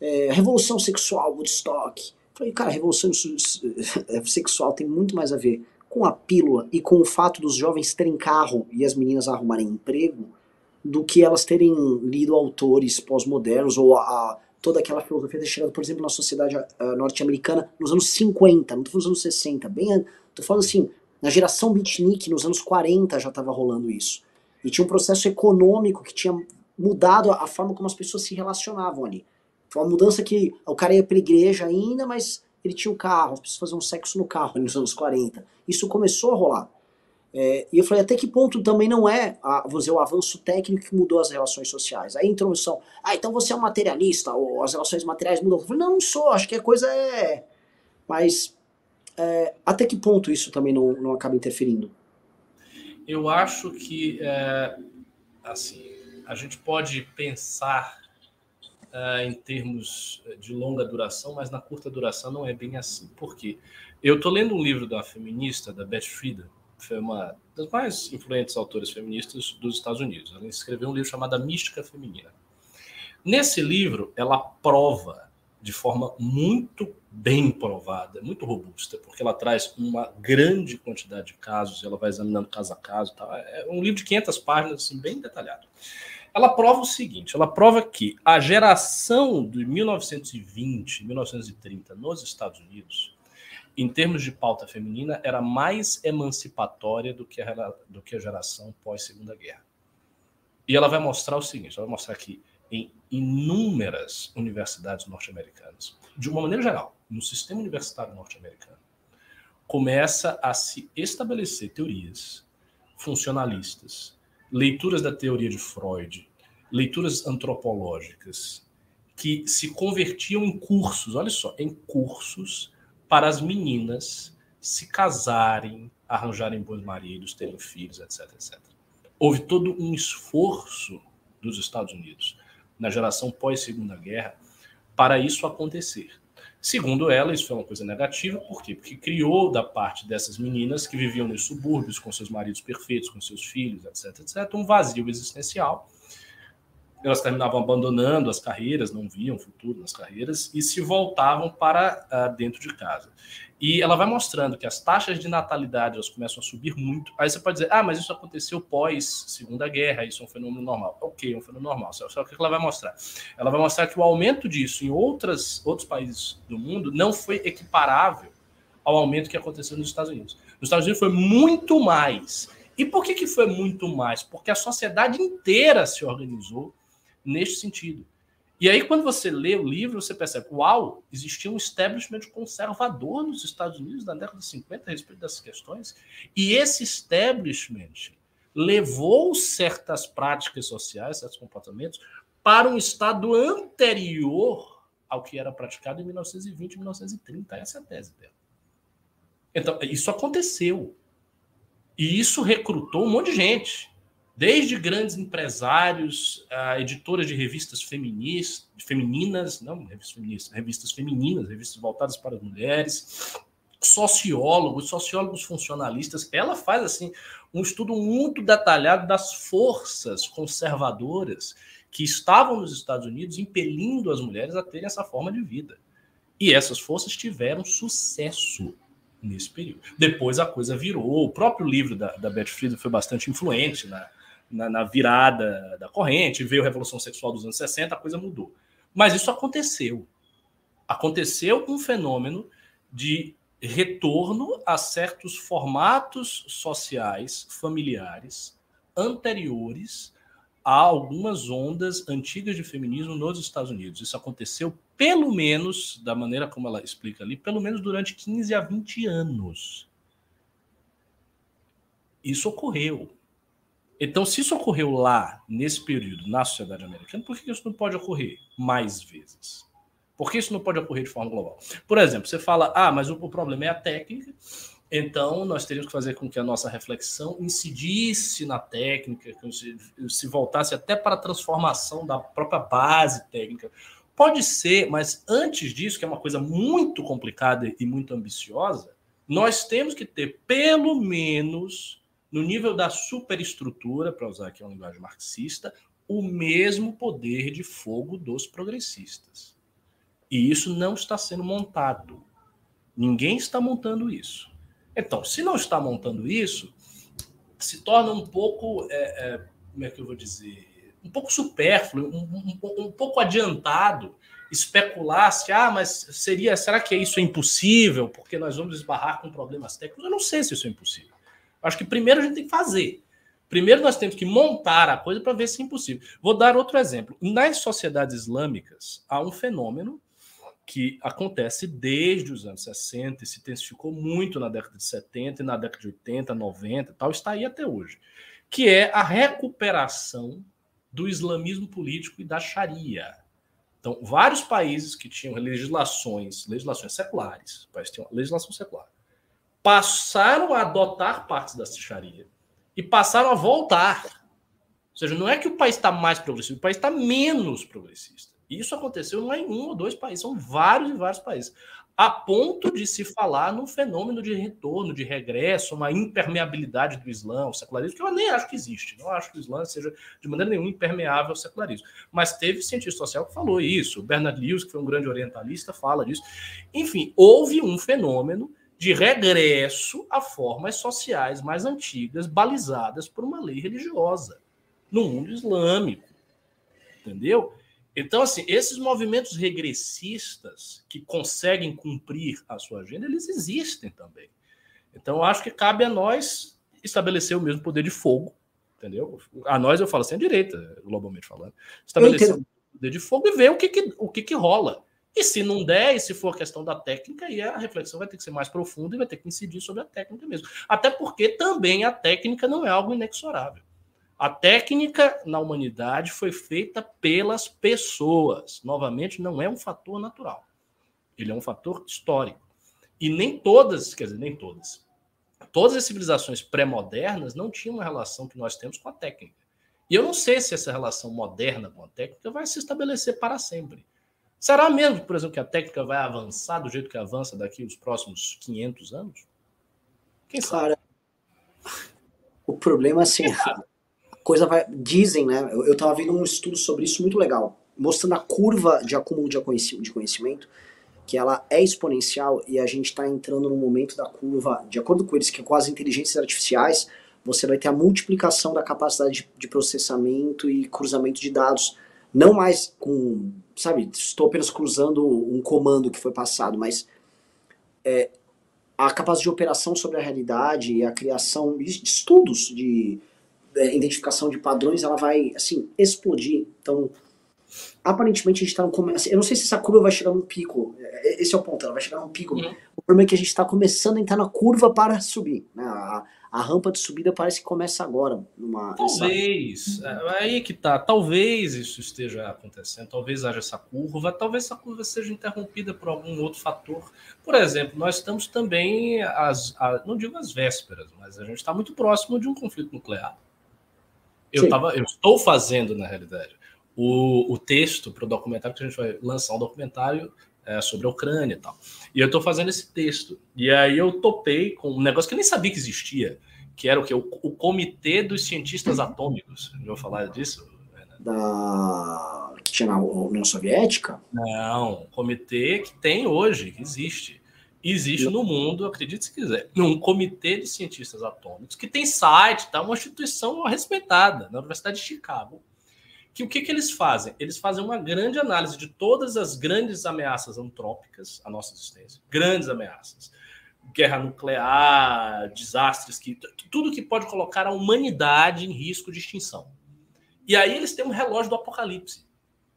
é, revolução sexual, Woodstock. Falei, cara, revolução sexual tem muito mais a ver com a pílula e com o fato dos jovens terem carro e as meninas arrumarem emprego do que elas terem lido autores pós-modernos ou a, a, toda aquela filosofia ter chegado, por exemplo, na sociedade norte-americana nos anos 50, não estou falando nos anos 60, bem, estou falando assim, na geração beatnik, nos anos 40 já estava rolando isso. E tinha um processo econômico que tinha mudado a, forma como as pessoas se relacionavam ali. Foi uma mudança que o cara ia pra igreja ainda, mas ele tinha o um carro, as pessoas faziam sexo no carro nos anos 40. Isso começou a rolar. É, e eu falei, até que ponto também não é, a, dizer, o avanço técnico que mudou as relações sociais? Aí a introdução, ah, então você é um materialista, ou as relações materiais mudam. Eu falei, não, não sou, acho que a coisa é... Mas é, até que ponto isso também não, não acaba interferindo? Eu acho que, é, assim, a gente pode pensar uh, em termos de longa duração, mas na curta duração não é bem assim. Por quê? Eu estou lendo um livro da feminista, da Beth Friedan, que foi uma das mais influentes autoras feministas dos Estados Unidos. Ela escreveu um livro chamado Mística Feminina. Nesse livro, ela prova de forma muito bem provada, muito robusta, porque ela traz uma grande quantidade de casos, ela vai examinando caso a caso. Tá? É um livro de 500 páginas, assim, bem detalhado ela prova o seguinte: ela prova que a geração de 1920, 1930 nos Estados Unidos, em termos de pauta feminina, era mais emancipatória do que a, do que a geração pós-Segunda Guerra. E ela vai mostrar o seguinte: ela vai mostrar que em inúmeras universidades norte-americanas, de uma maneira geral, no sistema universitário norte-americano, começa a se estabelecer teorias funcionalistas leituras da teoria de Freud, leituras antropológicas, que se convertiam em cursos, olha só, em cursos para as meninas se casarem, arranjarem bons maridos, terem filhos, etc, etc. Houve todo um esforço dos Estados Unidos na geração pós-segunda guerra para isso acontecer. Segundo ela, isso foi uma coisa negativa, por quê? Porque criou da parte dessas meninas que viviam nos subúrbios com seus maridos perfeitos, com seus filhos, etc, etc, um vazio existencial. Elas terminavam abandonando as carreiras, não viam futuro nas carreiras e se voltavam para uh, dentro de casa. E ela vai mostrando que as taxas de natalidade elas começam a subir muito. Aí você pode dizer, ah, mas isso aconteceu pós Segunda Guerra, isso é um fenômeno normal. Ok, é um fenômeno normal. Só, só que ela vai mostrar? Ela vai mostrar que o aumento disso em outras, outros países do mundo não foi equiparável ao aumento que aconteceu nos Estados Unidos. Nos Estados Unidos foi muito mais. E por que, que foi muito mais? Porque a sociedade inteira se organizou neste sentido. E aí, quando você lê o livro, você percebe, uau, existia um establishment conservador nos Estados Unidos na década de 50 a respeito dessas questões. E esse establishment levou certas práticas sociais, certos comportamentos, para um estado anterior ao que era praticado em 1920 e 1930. Essa é a tese dela. Então, isso aconteceu. E isso recrutou um monte de gente desde grandes empresários, uh, editoras de revistas feministas, femininas, não revistas feministas, revistas femininas, revistas voltadas para as mulheres, sociólogos, sociólogos funcionalistas. Ela faz assim um estudo muito detalhado das forças conservadoras que estavam nos Estados Unidos impelindo as mulheres a terem essa forma de vida. E essas forças tiveram sucesso nesse período. Depois a coisa virou. O próprio livro da, da Beth Frieda foi bastante influente na, na, na virada da corrente, veio a Revolução Sexual dos anos 60, a coisa mudou. Mas isso aconteceu. Aconteceu um fenômeno de retorno a certos formatos sociais, familiares, anteriores a algumas ondas antigas de feminismo nos Estados Unidos. Isso aconteceu, pelo menos, da maneira como ela explica ali, pelo menos durante 15 a 20 anos. Isso ocorreu. Então, se isso ocorreu lá, nesse período, na sociedade americana, por que isso não pode ocorrer mais vezes? Por que isso não pode ocorrer de forma global? Por exemplo, você fala, ah, mas o, problema é a técnica, então nós teríamos que fazer com que a nossa reflexão incidisse na técnica, se voltasse até para a transformação da própria base técnica. Pode ser, mas antes disso, que é uma coisa muito complicada e muito ambiciosa, nós temos que ter pelo menos no nível da superestrutura, para usar aqui uma linguagem marxista, o mesmo poder de fogo dos progressistas. E isso não está sendo montado. Ninguém está montando isso. Então, se não está montando isso, se torna um pouco, é, é, como é que eu vou dizer, um pouco supérfluo, um, um, um pouco adiantado especular se, ah, mas seria, será que isso é impossível porque nós vamos esbarrar com problemas técnicos? Eu não sei se isso é impossível. Acho que primeiro a gente tem que fazer. Primeiro nós temos que montar a coisa para ver se é impossível. Vou dar outro exemplo. Nas sociedades islâmicas, há um fenômeno que acontece desde os anos 60 e se intensificou muito na década de 70 e na década de 80, 90 e tal, está aí até hoje, que é a recuperação do islamismo político e da Sharia. Então, vários países que tinham legislações, legislações seculares, países tinham legislação secular, passaram a adotar partes da Sharia e passaram a voltar. Ou seja, não é que o país está mais progressista, o país está menos progressista. Isso aconteceu não é em um ou dois países, são vários e vários países. A ponto de se falar no fenômeno de retorno, de regresso, uma impermeabilidade do Islã, o secularismo, que eu nem acho que existe. Não acho que o Islã seja de maneira nenhuma impermeável ao secularismo. Mas teve cientista social que falou isso. O Bernard Lewis, que foi um grande orientalista, fala disso. Enfim, houve um fenômeno de regresso a formas sociais mais antigas, balizadas por uma lei religiosa no mundo islâmico. Entendeu? Então, assim, esses movimentos regressistas que conseguem cumprir a sua agenda, eles existem também. Então, acho que cabe a nós estabelecer o mesmo poder de fogo, entendeu? A nós, eu falo assim, a direita, globalmente falando, estabelecer o poder de fogo e ver o que, que o que, que rola. E se não der, e se for questão da técnica, aí a reflexão vai ter que ser mais profunda e vai ter que incidir sobre a técnica mesmo. Até porque também a técnica não é algo inexorável. A técnica na humanidade foi feita pelas pessoas. Novamente, não é um fator natural. Ele é um fator histórico. E nem todas, quer dizer, nem todas, todas as civilizações pré-modernas não tinham uma relação que nós temos com a técnica. E eu não sei se essa relação moderna com a técnica vai se estabelecer para sempre. Será mesmo, por exemplo, que a técnica vai avançar do jeito que avança daqui os próximos 500 anos? Quem sabe? Cara, o problema é assim, a coisa vai... Dizem, né? Eu, eu tava vendo um estudo sobre isso muito legal, mostrando a curva de acúmulo de conhecimento, que ela é exponencial e a gente está entrando no momento da curva, de acordo com eles, que é com as inteligências artificiais, você vai ter a multiplicação da capacidade de, de processamento e cruzamento de dados, não mais com sabe, estou apenas cruzando um comando que foi passado, mas é, a capacidade de operação sobre a realidade e a criação de estudos de é, identificação de padrões, ela vai, assim, explodir. Então, aparentemente a gente está no começo. Eu não sei se essa curva vai chegar num pico. É, esse é o ponto, ela vai chegar num pico. Uhum. O problema é que a gente está começando a entrar na curva para subir. Né? A, a rampa de subida parece que começa agora. Numa, talvez. Essa... É, aí que tá. Talvez isso esteja acontecendo. Talvez haja essa curva. Talvez essa curva seja interrompida por algum outro fator. Por exemplo, nós estamos também, as, não digo as vésperas, mas a gente está muito próximo de um conflito nuclear. Eu, tava, eu estou fazendo, na realidade, o, o texto para o documentário, que a gente vai lançar um documentário é, sobre a Ucrânia e tal. E eu estou fazendo esse texto. E aí eu topei com um negócio que eu nem sabia que existia, que era o que? O, o Comitê dos Cientistas Atômicos. Já vou falar disso? Da... Que tinha na União Soviética? Não, comitê que tem hoje, que existe, Existe no mundo, acredite se quiser, um comitê de cientistas atômicos que tem site, tá? uma instituição respeitada na Universidade de Chicago. Que o que, que eles fazem? Eles fazem uma grande análise de todas as grandes ameaças antrópicas à nossa existência, grandes ameaças, guerra nuclear, desastres, que tudo que pode colocar a humanidade em risco de extinção. E aí eles têm um relógio do apocalipse.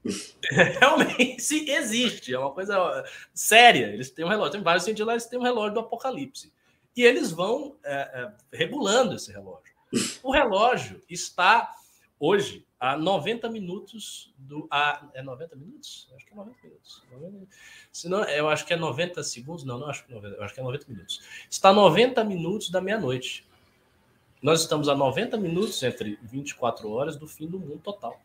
Realmente existe, é uma coisa séria. Eles têm um relógio, tem vários cientistas lá, eles têm um relógio do apocalipse. E eles vão é, é, regulando esse relógio. O relógio está hoje a 90 minutos do. A, é 90 minutos? Acho que é 90 minutos. 90, senão, eu acho que é 90 segundos. Não, não acho que, 90, acho que é 90 minutos. Está a 90 minutos da meia-noite. Nós estamos a 90 minutos entre 24 horas do fim do mundo total.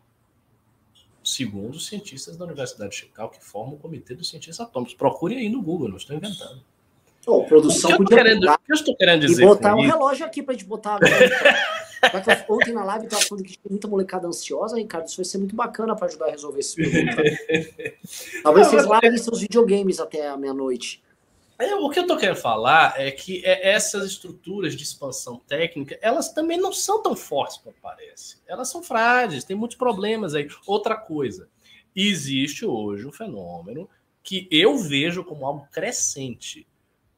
Segundo os cientistas da Universidade de Chicago, que formam o Comitê dos Cientistas Atômicos. Procure aí no Google, não estou inventando. Oh, produção o que eu, estou querendo, o que eu estou querendo dizer? E botar um relógio aqui para a gente botar. Ontem na live estava falando que tinha muita molecada ansiosa, Ricardo. Isso vai ser muito bacana para ajudar a resolver esse problema. Talvez vocês larguem seus videogames até a meia-noite. É, o que eu estou querendo falar é que é, essas estruturas de expansão técnica, elas também não são tão fortes como parece. Elas são frágeis, tem muitos problemas aí. Outra coisa, existe hoje um fenômeno que eu vejo como algo crescente.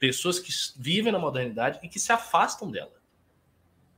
Pessoas que vivem na modernidade e que se afastam dela.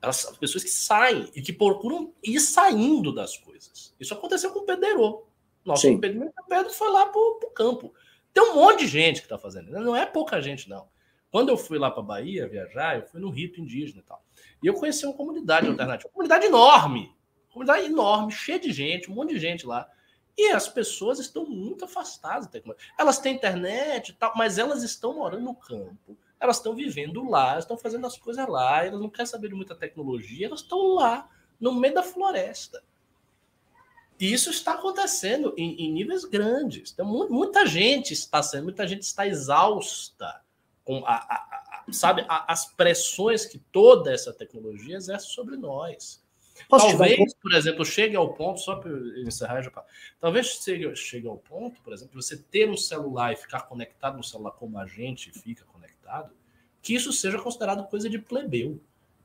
Elas são pessoas que saem e que procuram ir saindo das coisas. Isso aconteceu com o Pedro. Nosso impedimento, o Pedro foi lá para o campo. Tem um monte de gente que está fazendo. Não é pouca gente, não. Quando eu fui lá para Bahia viajar, eu fui no rito indígena e tal. E eu conheci uma comunidade alternativa. Uma comunidade enorme. Uma comunidade enorme, cheia de gente, um monte de gente lá. E as pessoas estão muito afastadas da tecnologia. Elas têm internet e tal, mas elas estão morando no campo elas estão vivendo lá, estão fazendo as coisas lá, elas não querem saber de muita tecnologia, elas estão lá, no meio da floresta. E isso está acontecendo em, em níveis grandes. Então, muita gente está sendo, muita gente está exausta com a, a, a sabe, as pressões que toda essa tecnologia exerce sobre nós. Posso talvez, por exemplo, chegue ao ponto, só para encerrar, já, talvez chegue, chegue ao ponto, por exemplo, você ter um celular e ficar conectado no celular como a gente fica conectado, que isso seja considerado coisa de plebeu.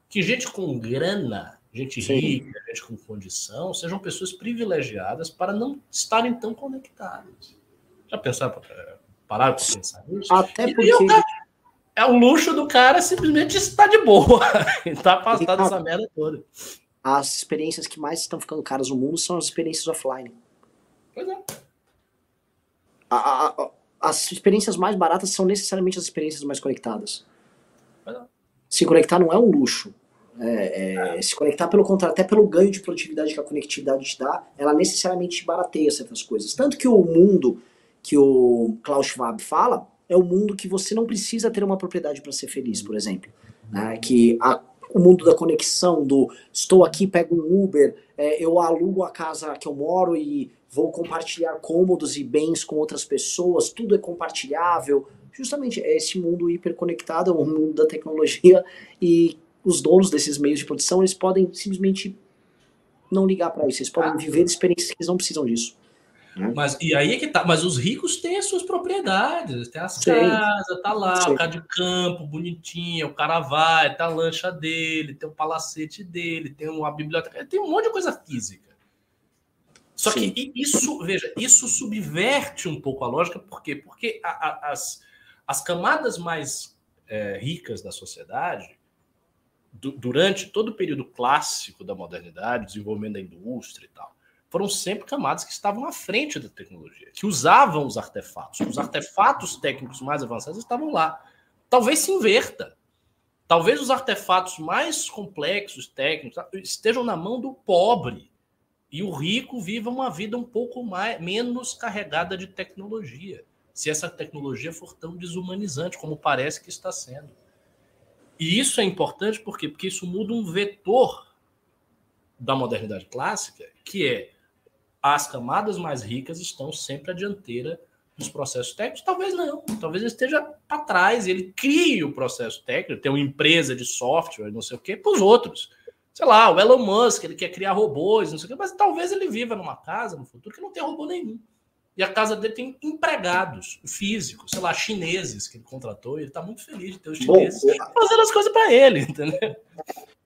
Que gente com grana, gente Sim. rica, gente com condição, sejam pessoas privilegiadas para não estarem tão conectadas. Já pensaram, pararam para pensar nisso? Até porque... é o luxo do cara simplesmente estar de boa, estar afastado dessa merda toda as experiências que mais estão ficando caras no mundo são as experiências offline. Pois é. A, a, a, as experiências mais baratas são necessariamente as experiências mais conectadas. Pois é. Se conectar não é um luxo. É, é, é. Se conectar, pelo contrário, até pelo ganho de produtividade que a conectividade te dá, ela necessariamente barateia certas coisas. Tanto que o mundo que o Klaus Schwab fala é o mundo que você não precisa ter uma propriedade para ser feliz, por exemplo. Né? Que a o mundo da conexão, do estou aqui, pego um Uber, é, eu alugo a casa que eu moro e vou compartilhar cômodos e bens com outras pessoas, tudo é compartilhável. Justamente é esse mundo hiperconectado, é o mundo da tecnologia e os donos desses meios de produção, eles podem simplesmente não ligar para isso, eles podem viver experiências que eles não precisam disso. Né? Mas e aí é que tá. Mas os ricos têm as suas propriedades, tem as Sim. casas, tá lá, Sim. o cara de campo, bonitinho, o cara vai, tá a lancha dele, tem o palacete dele, tem uma biblioteca, tem um monte de coisa física. Só Sim. que isso, veja, isso subverte um pouco a lógica, por quê? Porque a, a, as, as camadas mais é, ricas da sociedade, du, durante todo o período clássico da modernidade, desenvolvimento da indústria e tal, foram sempre camadas que estavam à frente da tecnologia, que usavam os artefatos. Os artefatos técnicos mais avançados estavam lá. Talvez se inverta. Talvez os artefatos mais complexos, técnicos, estejam na mão do pobre e o rico viva uma vida um pouco mais, menos carregada de tecnologia, se essa tecnologia for tão desumanizante como parece que está sendo. E isso é importante por quê? Porque isso muda um vetor da modernidade clássica, que é as camadas mais ricas estão sempre à dianteira dos processos técnicos? Talvez não. Talvez ele esteja para trás, ele crie o processo técnico, tem uma empresa de software, não sei o quê, para os outros. Sei lá, o Elon Musk, ele quer criar robôs, não sei o quê, mas talvez ele viva numa casa no futuro que não tem robô nenhum. E a casa dele tem empregados físicos, sei lá, chineses que ele contratou, e ele está muito feliz de ter os chineses Bom, fazendo as coisas para ele, entendeu?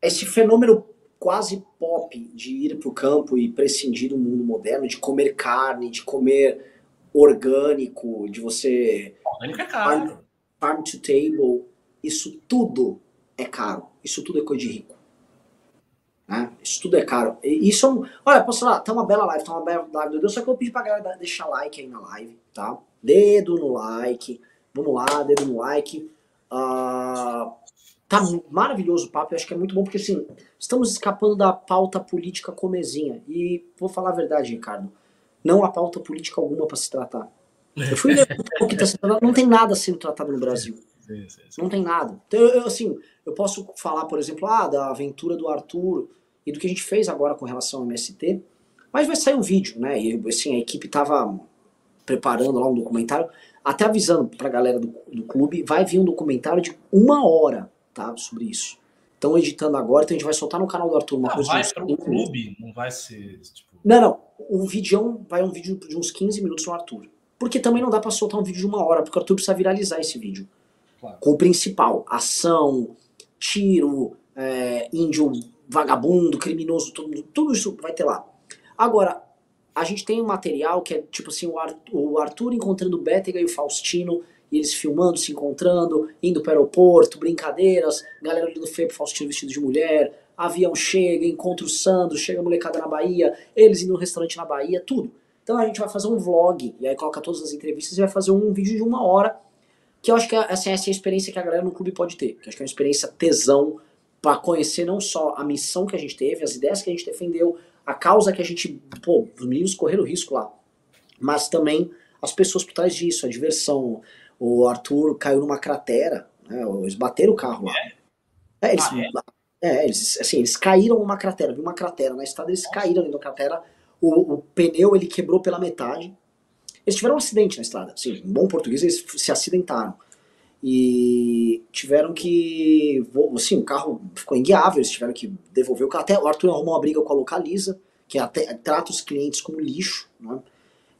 Esse fenômeno quase pop de ir para o campo e prescindir do mundo moderno, de comer carne, de comer orgânico, de você. Orgânico é caro. Farm, farm to table, isso tudo é caro. Isso tudo é coisa de rico. Né? Isso tudo é caro. E isso é um... Olha, posso falar, tá uma bela live, tá uma bela live, meu Deus, só que eu vou pedir pra galera deixar like aí na live, tá? Dedo no like. Vamos lá, dedo no like. Uh, tá maravilhoso o papo, eu acho que é muito bom, porque assim, estamos escapando da pauta política comezinha. E vou falar a verdade, Ricardo. Não há pauta política alguma para se tratar. Eu fui ler o que tá sendo tratado, não tem nada sendo tratado no Brasil. Sim, sim, sim. Não tem nada. Então, eu, assim, eu posso falar, por exemplo, ah, da aventura do Arthur e do que a gente fez agora com relação ao MST, mas vai sair um vídeo, né? E assim, a equipe tava preparando lá um documentário, até avisando pra galera do, do clube, vai vir um documentário de uma hora, tá? Sobre isso. Estão editando agora, então a gente vai soltar no canal do Arthur uma não, coisa. Vai para o clube, não vai ser. Tipo... Não, não. O vídeo vai um vídeo de uns 15 minutos no Arthur. Porque também não dá para soltar um vídeo de uma hora, porque o Arthur precisa viralizar esse vídeo. Claro. Com o principal: ação, tiro, é, índio vagabundo, criminoso, tudo, tudo isso vai ter lá. Agora, a gente tem um material que é tipo assim: o Arthur, o Arthur encontrando o Bétega e o Faustino, e eles filmando, se encontrando, indo para o aeroporto, brincadeiras, galera olhando feio pro Faustino vestido de mulher, avião chega, encontra o Sandro, chega a molecada na Bahia, eles indo no restaurante na Bahia, tudo. Então a gente vai fazer um vlog, e aí coloca todas as entrevistas e vai fazer um vídeo de uma hora, que eu acho que assim, essa é a experiência que a galera no clube pode ter. Que eu acho que é uma experiência tesão para conhecer não só a missão que a gente teve, as ideias que a gente defendeu, a causa que a gente, pô, os meninos correram risco lá, mas também as pessoas por trás disso, a diversão. O Arthur caiu numa cratera, né, eles bateram o carro lá. É, eles, ah, é? é? eles, assim, eles caíram numa cratera, viu uma cratera na estrada, eles caíram dentro da cratera, o, o, pneu ele quebrou pela metade. Eles tiveram um acidente na estrada, assim, em bom português eles se acidentaram. E tiveram que. Assim, o carro ficou inguiável, eles tiveram que devolver o carro. Até o Arthur arrumou uma briga com a Localiza, que até, trata os clientes como lixo, né?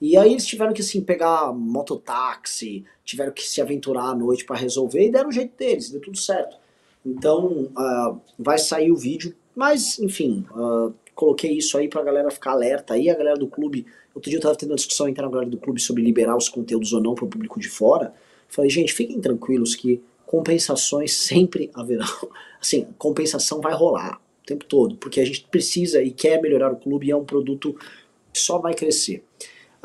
E aí eles tiveram que assim pegar mototáxi, tiveram que se aventurar à noite para resolver e deram o jeito deles, deu tudo certo. Então uh, vai sair o vídeo, mas enfim, uh, coloquei isso aí pra galera ficar alerta aí, a galera do clube. Outro dia eu tava tendo uma discussão interna com a galera do clube sobre liberar os conteúdos ou não para o público de fora. Falei, gente, fiquem tranquilos que compensações sempre haverão. Assim, compensação vai rolar o tempo todo, porque a gente precisa e quer melhorar o clube e é um produto que só vai crescer.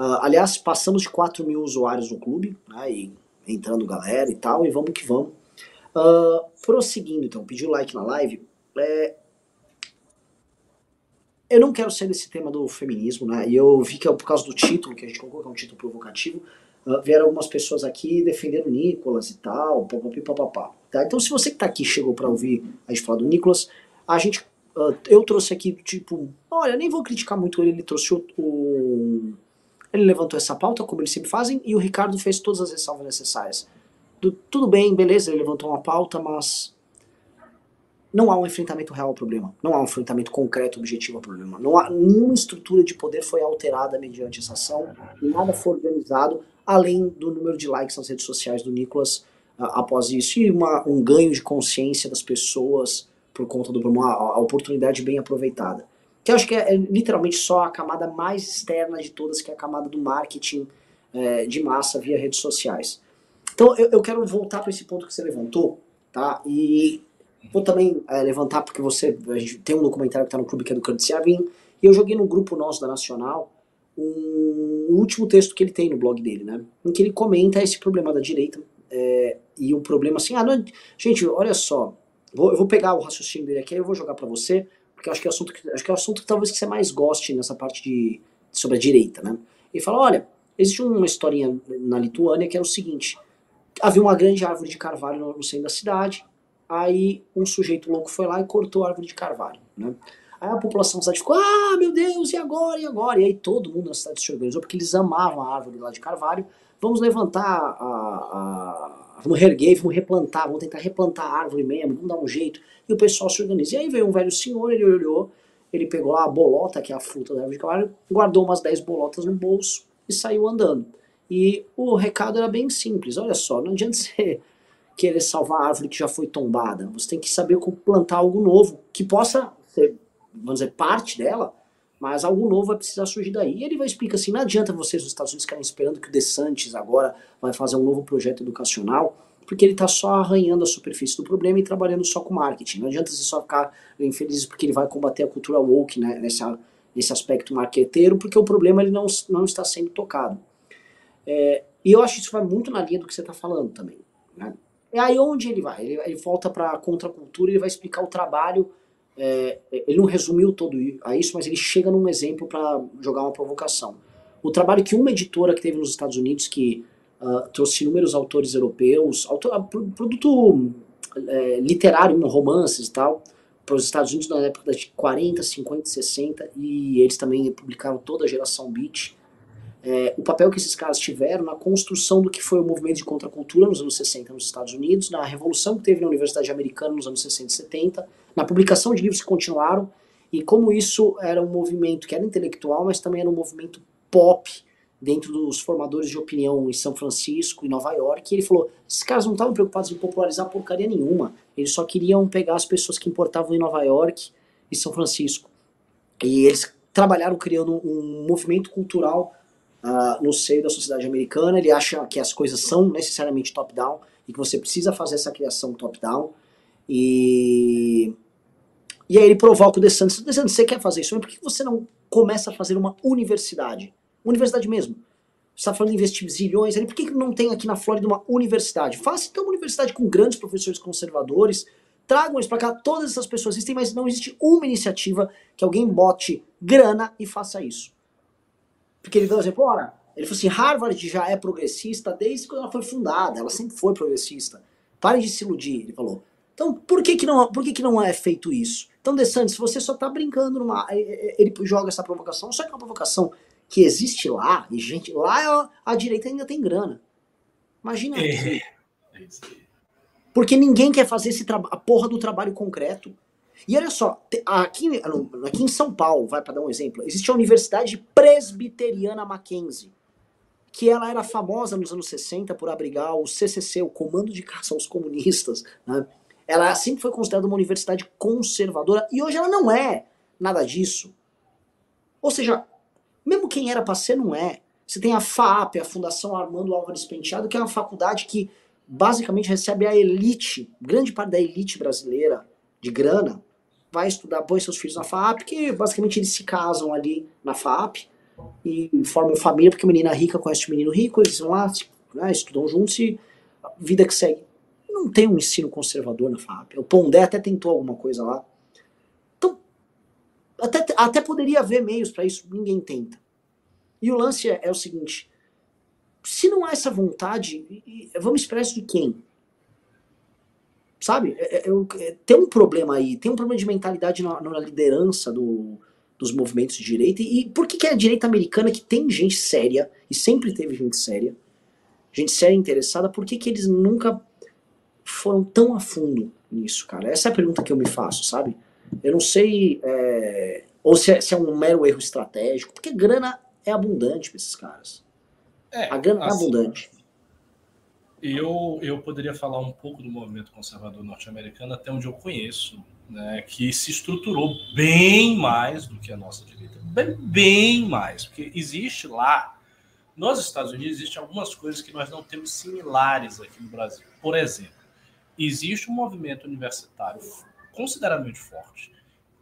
Uh, aliás, passamos de 4 mil usuários no clube, né, e entrando galera e tal, e vamos que vamos. Uh, prosseguindo, então, pedi o like na live. É, eu não quero sair desse tema do feminismo, né? E eu vi que é por causa do título que a gente colocou, que é um título provocativo, uh, vieram algumas pessoas aqui defendendo o Nicolas e tal, papapá. Tá? Então, se você que está aqui chegou para ouvir a gente falar do Nicolas, a gente, uh, eu trouxe aqui, tipo, olha, nem vou criticar muito ele, ele trouxe o, Ele levantou essa pauta, como eles sempre fazem, e o Ricardo fez todas as ressalvas necessárias. Do, tudo bem, beleza, ele levantou uma pauta, mas não há um enfrentamento real ao problema. Não há um enfrentamento concreto, objetivo ao problema. Não há nenhuma estrutura de poder foi alterada mediante essa ação, nada foi organizado, além do número de likes nas redes sociais do Nicolas uh, após isso, e uma, um ganho de consciência das pessoas por conta do problema, a, oportunidade bem aproveitada. Que eu acho que é, é, literalmente só a camada mais externa de todas, que é a camada do marketing é, de massa via redes sociais. Então eu, eu quero voltar para esse ponto que você levantou, tá? E Vou também é, levantar, porque você a gente tem um documentário que está no clube que é do Kurt Siavin, e eu joguei no grupo nosso da Nacional um, um, último texto que ele tem no blog dele, né? Em que ele comenta esse problema da direita é, e o problema assim, ah, não, gente, olha só, vou, eu vou pegar o raciocínio dele aqui, eu vou jogar para você, porque eu acho que é o assunto que, acho que é o assunto que talvez que você mais goste nessa parte de sobre a direita, né? Ele fala, olha, existe uma historinha na Lituânia que era o seguinte: havia uma grande árvore de carvalho no centro da cidade, Aí um sujeito louco foi lá e cortou a árvore de carvalho, né? Aí a população da cidade ficou, ah, meu Deus, e agora, e agora? E aí todo mundo na cidade se organizou, porque eles amavam a árvore lá de carvalho. Vamos levantar a... a vamos reerguer, vamos replantar, vamos tentar replantar a árvore mesmo, vamos dar um jeito. E o pessoal se organiza. E aí veio um velho senhor, ele olhou, ele pegou lá a bolota, que é a fruta da árvore de carvalho, guardou umas 10 bolotas no bolso e saiu andando. E o recado era bem simples: olha só, não adianta você querer salvar a árvore que já foi tombada. Você tem que saber como plantar algo novo que possa ser, vamos dizer, parte dela, mas algo novo vai precisar surgir daí. E ele vai explicar assim: não adianta vocês nos Estados Unidos ficarem esperando que o DeSantis agora vai fazer um novo projeto educacional, porque ele está só arranhando a superfície do problema e trabalhando só com marketing. Não adianta você só ficar infeliz porque ele vai combater a cultura woke né, nessa, nesse aspecto marqueteiro, porque o problema ele não, não está sendo tocado. É, e eu acho que isso vai muito na linha do que você está falando também. Né? É aí onde ele vai. Ele, ele volta para a contracultura e vai explicar o trabalho. É, ele não resumiu todo a isso, mas ele chega num exemplo para jogar uma provocação. O trabalho que uma editora que teve nos Estados Unidos, que uh, trouxe inúmeros autores europeus, autor, uh, produto é, literário, romances e tal, para os Estados Unidos na época de 40, 50, 60, e eles também publicaram toda a geração Beat é, o papel que esses caras tiveram na construção do que foi o movimento de contracultura nos anos 60 nos Estados Unidos, na revolução que teve na Universidade Americana nos anos 60 e 70, na publicação de livros que continuaram, e como isso era um movimento que era intelectual, mas também era um movimento pop dentro dos formadores de opinião em São Francisco e Nova York. E ele falou: esses caras não estavam preocupados em popularizar porcaria nenhuma, eles só queriam pegar as pessoas que importavam em Nova York e São Francisco. E eles trabalharam criando um movimento cultural uh, no seio da sociedade americana. Ele acha que as coisas são necessariamente top-down e que você precisa fazer essa criação top-down. E, e aí ele provoca o DeSantis. DeSantis, você quer fazer isso, mas por que você não começa a fazer uma universidade? Universidade mesmo. Você está falando de investir zilhões ali, por que não tem aqui na Flórida uma universidade? Faça então uma universidade com grandes professores conservadores, tragam eles para cá, todas essas pessoas existem, mas não existe uma iniciativa que alguém bote grana e faça isso. Porque ele deu um exemplo, ora, ele falou assim, Harvard já é progressista desde quando ela foi fundada, ela sempre foi progressista. Parem de se iludir, ele falou. Então, por que que não, por que que não é feito isso? Então, DeSantis, você só tá brincando numa... Ele joga essa provocação, só que é uma provocação que existe lá, e gente, lá a, a direita ainda tem grana. Imagina é. é Porque ninguém quer fazer esse a porra do trabalho concreto. E olha só, aqui, aqui em São Paulo, vai para dar um exemplo, existe a Universidade Presbiteriana Mackenzie, que ela era famosa nos anos 60 por abrigar o CCC, o Comando de Caça aos Comunistas. Né? Ela sempre foi considerada uma universidade conservadora e hoje ela não é nada disso. Ou seja, mesmo quem era para ser não é. Você tem a FAP, a Fundação Armando Álvares Penteado, que é uma faculdade que basicamente recebe a elite, grande parte da elite brasileira de grana, vai estudar, põe seus filhos na FAP, que basicamente eles se casam ali na FAP e formam família, porque menina rica conhece o menino rico, eles vão lá, né, estudam juntos e vida que segue. Não tem um ensino conservador na FAP. O Pondé até tentou alguma coisa lá. Então, até, até poderia haver meios para isso, ninguém tenta. E o lance é, é o seguinte: se não há essa vontade, vamos esperar isso de quem? Sabe? É, é, é, tem um problema aí, tem um problema de mentalidade na, na liderança do, dos movimentos de direita. E, por que, que é a direita americana, que tem gente séria, e sempre teve gente séria, gente séria interessada, por que, que eles nunca foram tão a fundo nisso, cara? Essa é a pergunta que eu me faço, sabe? Eu não sei. É, ou se é, se é, um mero erro estratégico, porque grana é abundante para esses caras. É, a grana é assim, é abundante. Eu, eu poderia falar um pouco do movimento conservador norte-americano até onde eu conheço, né, que se estruturou bem mais do que a nossa direita, bem, bem mais, porque existe lá, nos Estados Unidos, existem algumas coisas que nós não temos similares aqui no Brasil. Por exemplo, existe um movimento universitário consideravelmente forte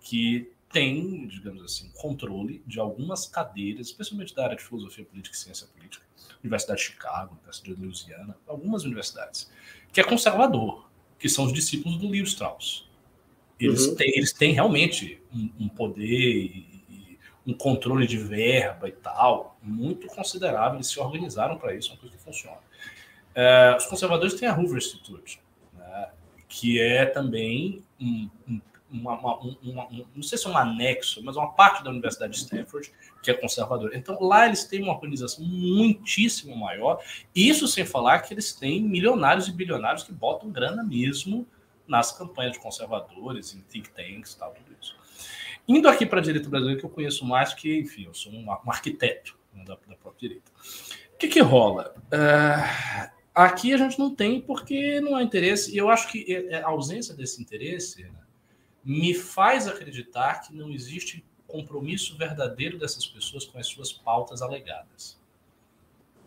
que tem, digamos assim, controle de algumas cadeiras, especialmente da área de filosofia política e ciência política, Universidade de Chicago, Universidade de Louisiana, algumas universidades, que é conservador, que são os discípulos do Leo Strauss. Eles, uhum. têm, eles têm realmente um, um poder e, e, um controle de verba e tal, muito considerável. Eles se organizaram para isso, é uma coisa que funciona. É, os conservadores têm a Hoover Institute, que é também um, um uma, uma, uma, um, não sei se é um anexo, mas uma parte da Universidade de Stanford que é conservadora. Então lá eles têm uma organização muitíssimo maior, isso sem falar que eles têm milionários e bilionários que botam grana mesmo nas campanhas de conservadores, em think tanks e tal, tudo isso. Indo aqui para a direita brasileira, que eu conheço mais, que, enfim, eu sou um, um arquiteto, né, da, da, própria direita. O que, que rola? Uh, aqui a gente não tem porque não há interesse, e eu acho que é, é, a ausência desse interesse né, me faz acreditar que não existe compromisso verdadeiro dessas pessoas com as suas pautas alegadas.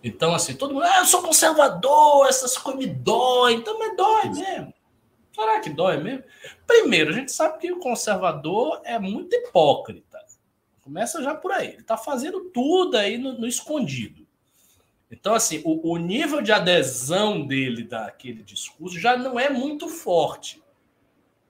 Então, assim, todo mundo, ah, eu sou conservador, essas coisas me doem, então, mas dói mesmo. Será que dói mesmo? Primeiro, a gente sabe que o conservador é muito hipócrita. Começa já por aí. Ele está fazendo tudo aí no, no escondido. Então, assim, o, o, nível de adesão dele daquele discurso já não é muito forte.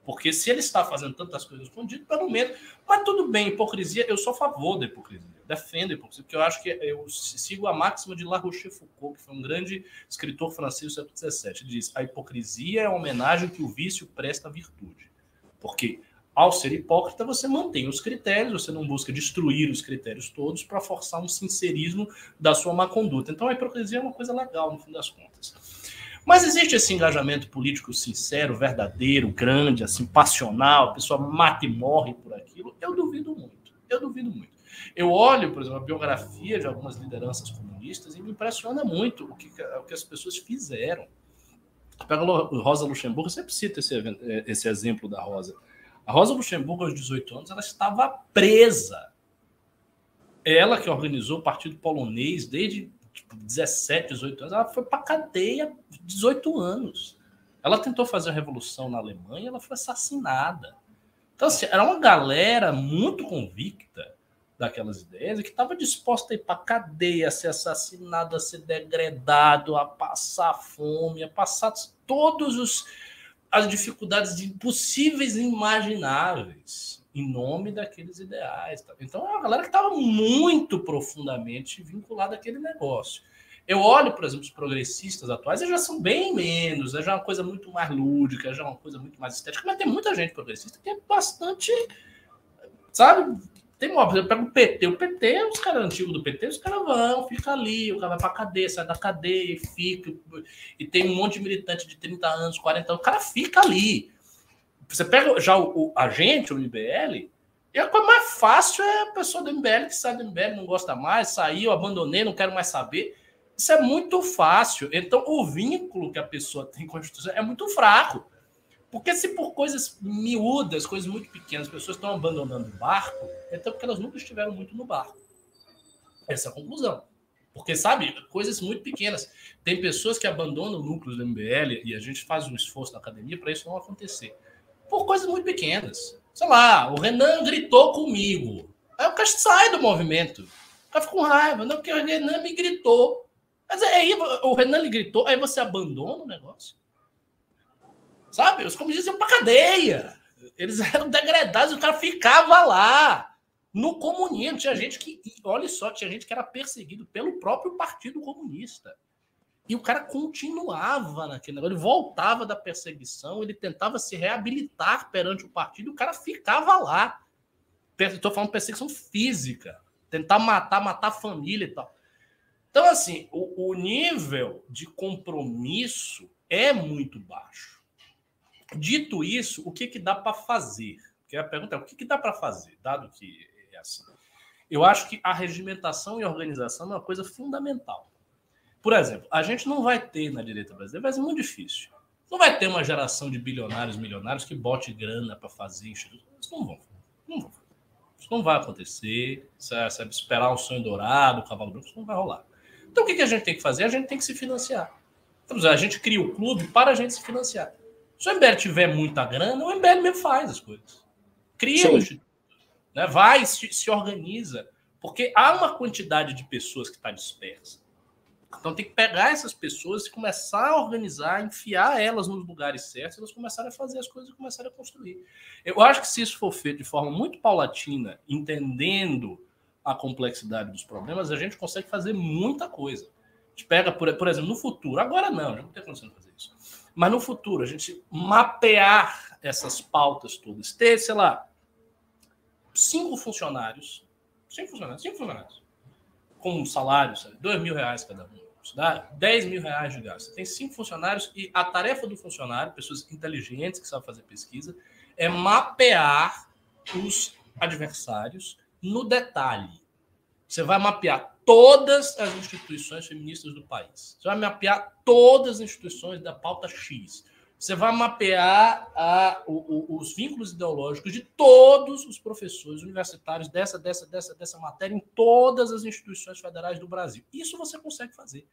Porque se ele está fazendo tantas coisas escondidas, pelo menos. Mas tudo bem, hipocrisia, eu sou a favor da hipocrisia. Defendo a hipocrisia, porque eu acho que eu sigo a máxima de La Rochefoucauld, que foi um grande escritor francês do século XVII. Ele diz: a hipocrisia é a homenagem que o vício presta à virtude. Porque ao ser hipócrita, você mantém os critérios, você não busca destruir os critérios todos para forçar um sincerismo da sua má conduta. Então a hipocrisia é uma coisa legal, no fim das contas. Mas existe esse engajamento político sincero, verdadeiro, grande, assim, passional, a pessoa mata e morre por aquilo? Eu duvido muito. Eu duvido muito. Eu olho, por exemplo, a biografia de algumas lideranças comunistas e me impressiona muito o que, o que as pessoas fizeram. Pega Rosa Luxemburgo, sempre cito esse, esse exemplo da Rosa. A Rosa Luxemburgo, aos 18 anos, ela estava presa. Ela que organizou o Partido Polonês desde tipo, 17, 18 anos, ela foi para cadeia 18 anos. Ela tentou fazer a revolução na Alemanha, ela foi assassinada. Então, assim, era uma galera muito convicta daquelas ideias e que estava disposta a ir para cadeia, a ser assassinado, a ser degradado, a passar fome, a passar todos os as dificuldades impossíveis e imagináveis em nome daqueles ideais. Tá? Então é uma galera que estava muito profundamente vinculada àquele negócio. Eu olho, por exemplo, os progressistas atuais, eles já são bem menos, é já uma coisa muito mais lúdica, já uma coisa muito mais estética, mas tem muita gente progressista que é bastante, sabe, tem uma, eu pego o PT, o PT, os caras antigos do PT, os caras vão, fica ali, o cara vai pra cadeia, sai da cadeia fica. E tem um monte de militante de 30 anos, 40 anos, o cara fica ali. Você pega já o, o a gente, o MBL, e a coisa mais fácil é a pessoa do MBL que sai do MBL, não gosta mais, saiu, abandonei, não quero mais saber. Isso é muito fácil. Então, o vínculo que a pessoa tem com a instituição é muito fraco. Porque se por coisas miúdas, coisas muito pequenas, as pessoas estão abandonando o barco, é então porque elas nunca estiveram muito no barco. Essa é a conclusão. Porque, sabe, coisas muito pequenas. Tem pessoas que abandonam núcleos do MBL e a gente faz um esforço na academia para isso não acontecer. Por coisas muito pequenas. Sei lá, o Renan gritou comigo. Aí o cara sai do movimento. O cara fica com raiva. Não, porque o Renan me gritou. Mas aí o Renan lhe gritou, aí você abandona o negócio. Sabe? Os comunistas iam para cadeia. Eles eram degradados, o cara ficava lá. No comunismo, tinha gente que, olha só, tinha gente que era perseguido pelo próprio Partido Comunista. E o cara continuava naquele negócio, ele voltava da perseguição, ele tentava se reabilitar perante o partido, e o cara ficava lá. Estou falando perseguição física, tentar matar, matar a família e tal. Então, assim, o, o nível de compromisso é muito baixo. Dito isso, o que, que dá para fazer? Porque a pergunta é o que, que dá para fazer, dado que é assim. Eu acho que a regimentação e organização é uma coisa fundamental. Por exemplo, a gente não vai ter na direita brasileira, vai ser muito difícil. Não vai ter uma geração de bilionários, milionários que bote grana para fazer. Isso não vão. Não vão. Isso não vai acontecer. Sabe, esperar um sonho dourado, o cavalo branco, isso não vai rolar. Então o que, que a gente tem que fazer? A gente tem que se financiar. Então, a gente cria o clube para a gente se financiar. Se o MBL tiver muita grana, o MBL mesmo faz as coisas. Cria um instituto. Né? Vai, se, se organiza. Porque há uma quantidade de pessoas que está dispersa. Então tem que pegar essas pessoas e começar a organizar, enfiar elas nos lugares certos, elas começarem a fazer as coisas e começarem a construir. Eu acho que se isso for feito de forma muito paulatina, entendendo a complexidade dos problemas, a gente consegue fazer muita coisa. A gente pega, por, por exemplo, no futuro, agora não, já não tem condição de fazer. Mas no futuro, a gente mapear essas pautas todas, ter, sei lá, cinco funcionários, cinco funcionários, cinco funcionários, com um salário, sabe, dois mil reais cada um, isso dá 10 mil reais de gasto. Você tem cinco funcionários e a tarefa do funcionário, pessoas inteligentes que sabem fazer pesquisa, é mapear os adversários no detalhe. Você vai mapear todas as instituições feministas do país. Você vai mapear todas as instituições da pauta X. Você vai mapear a, o, o, os vínculos ideológicos de todos os professores universitários dessa, dessa, dessa, dessa matéria em todas as instituições federais do Brasil. Isso você consegue fazer.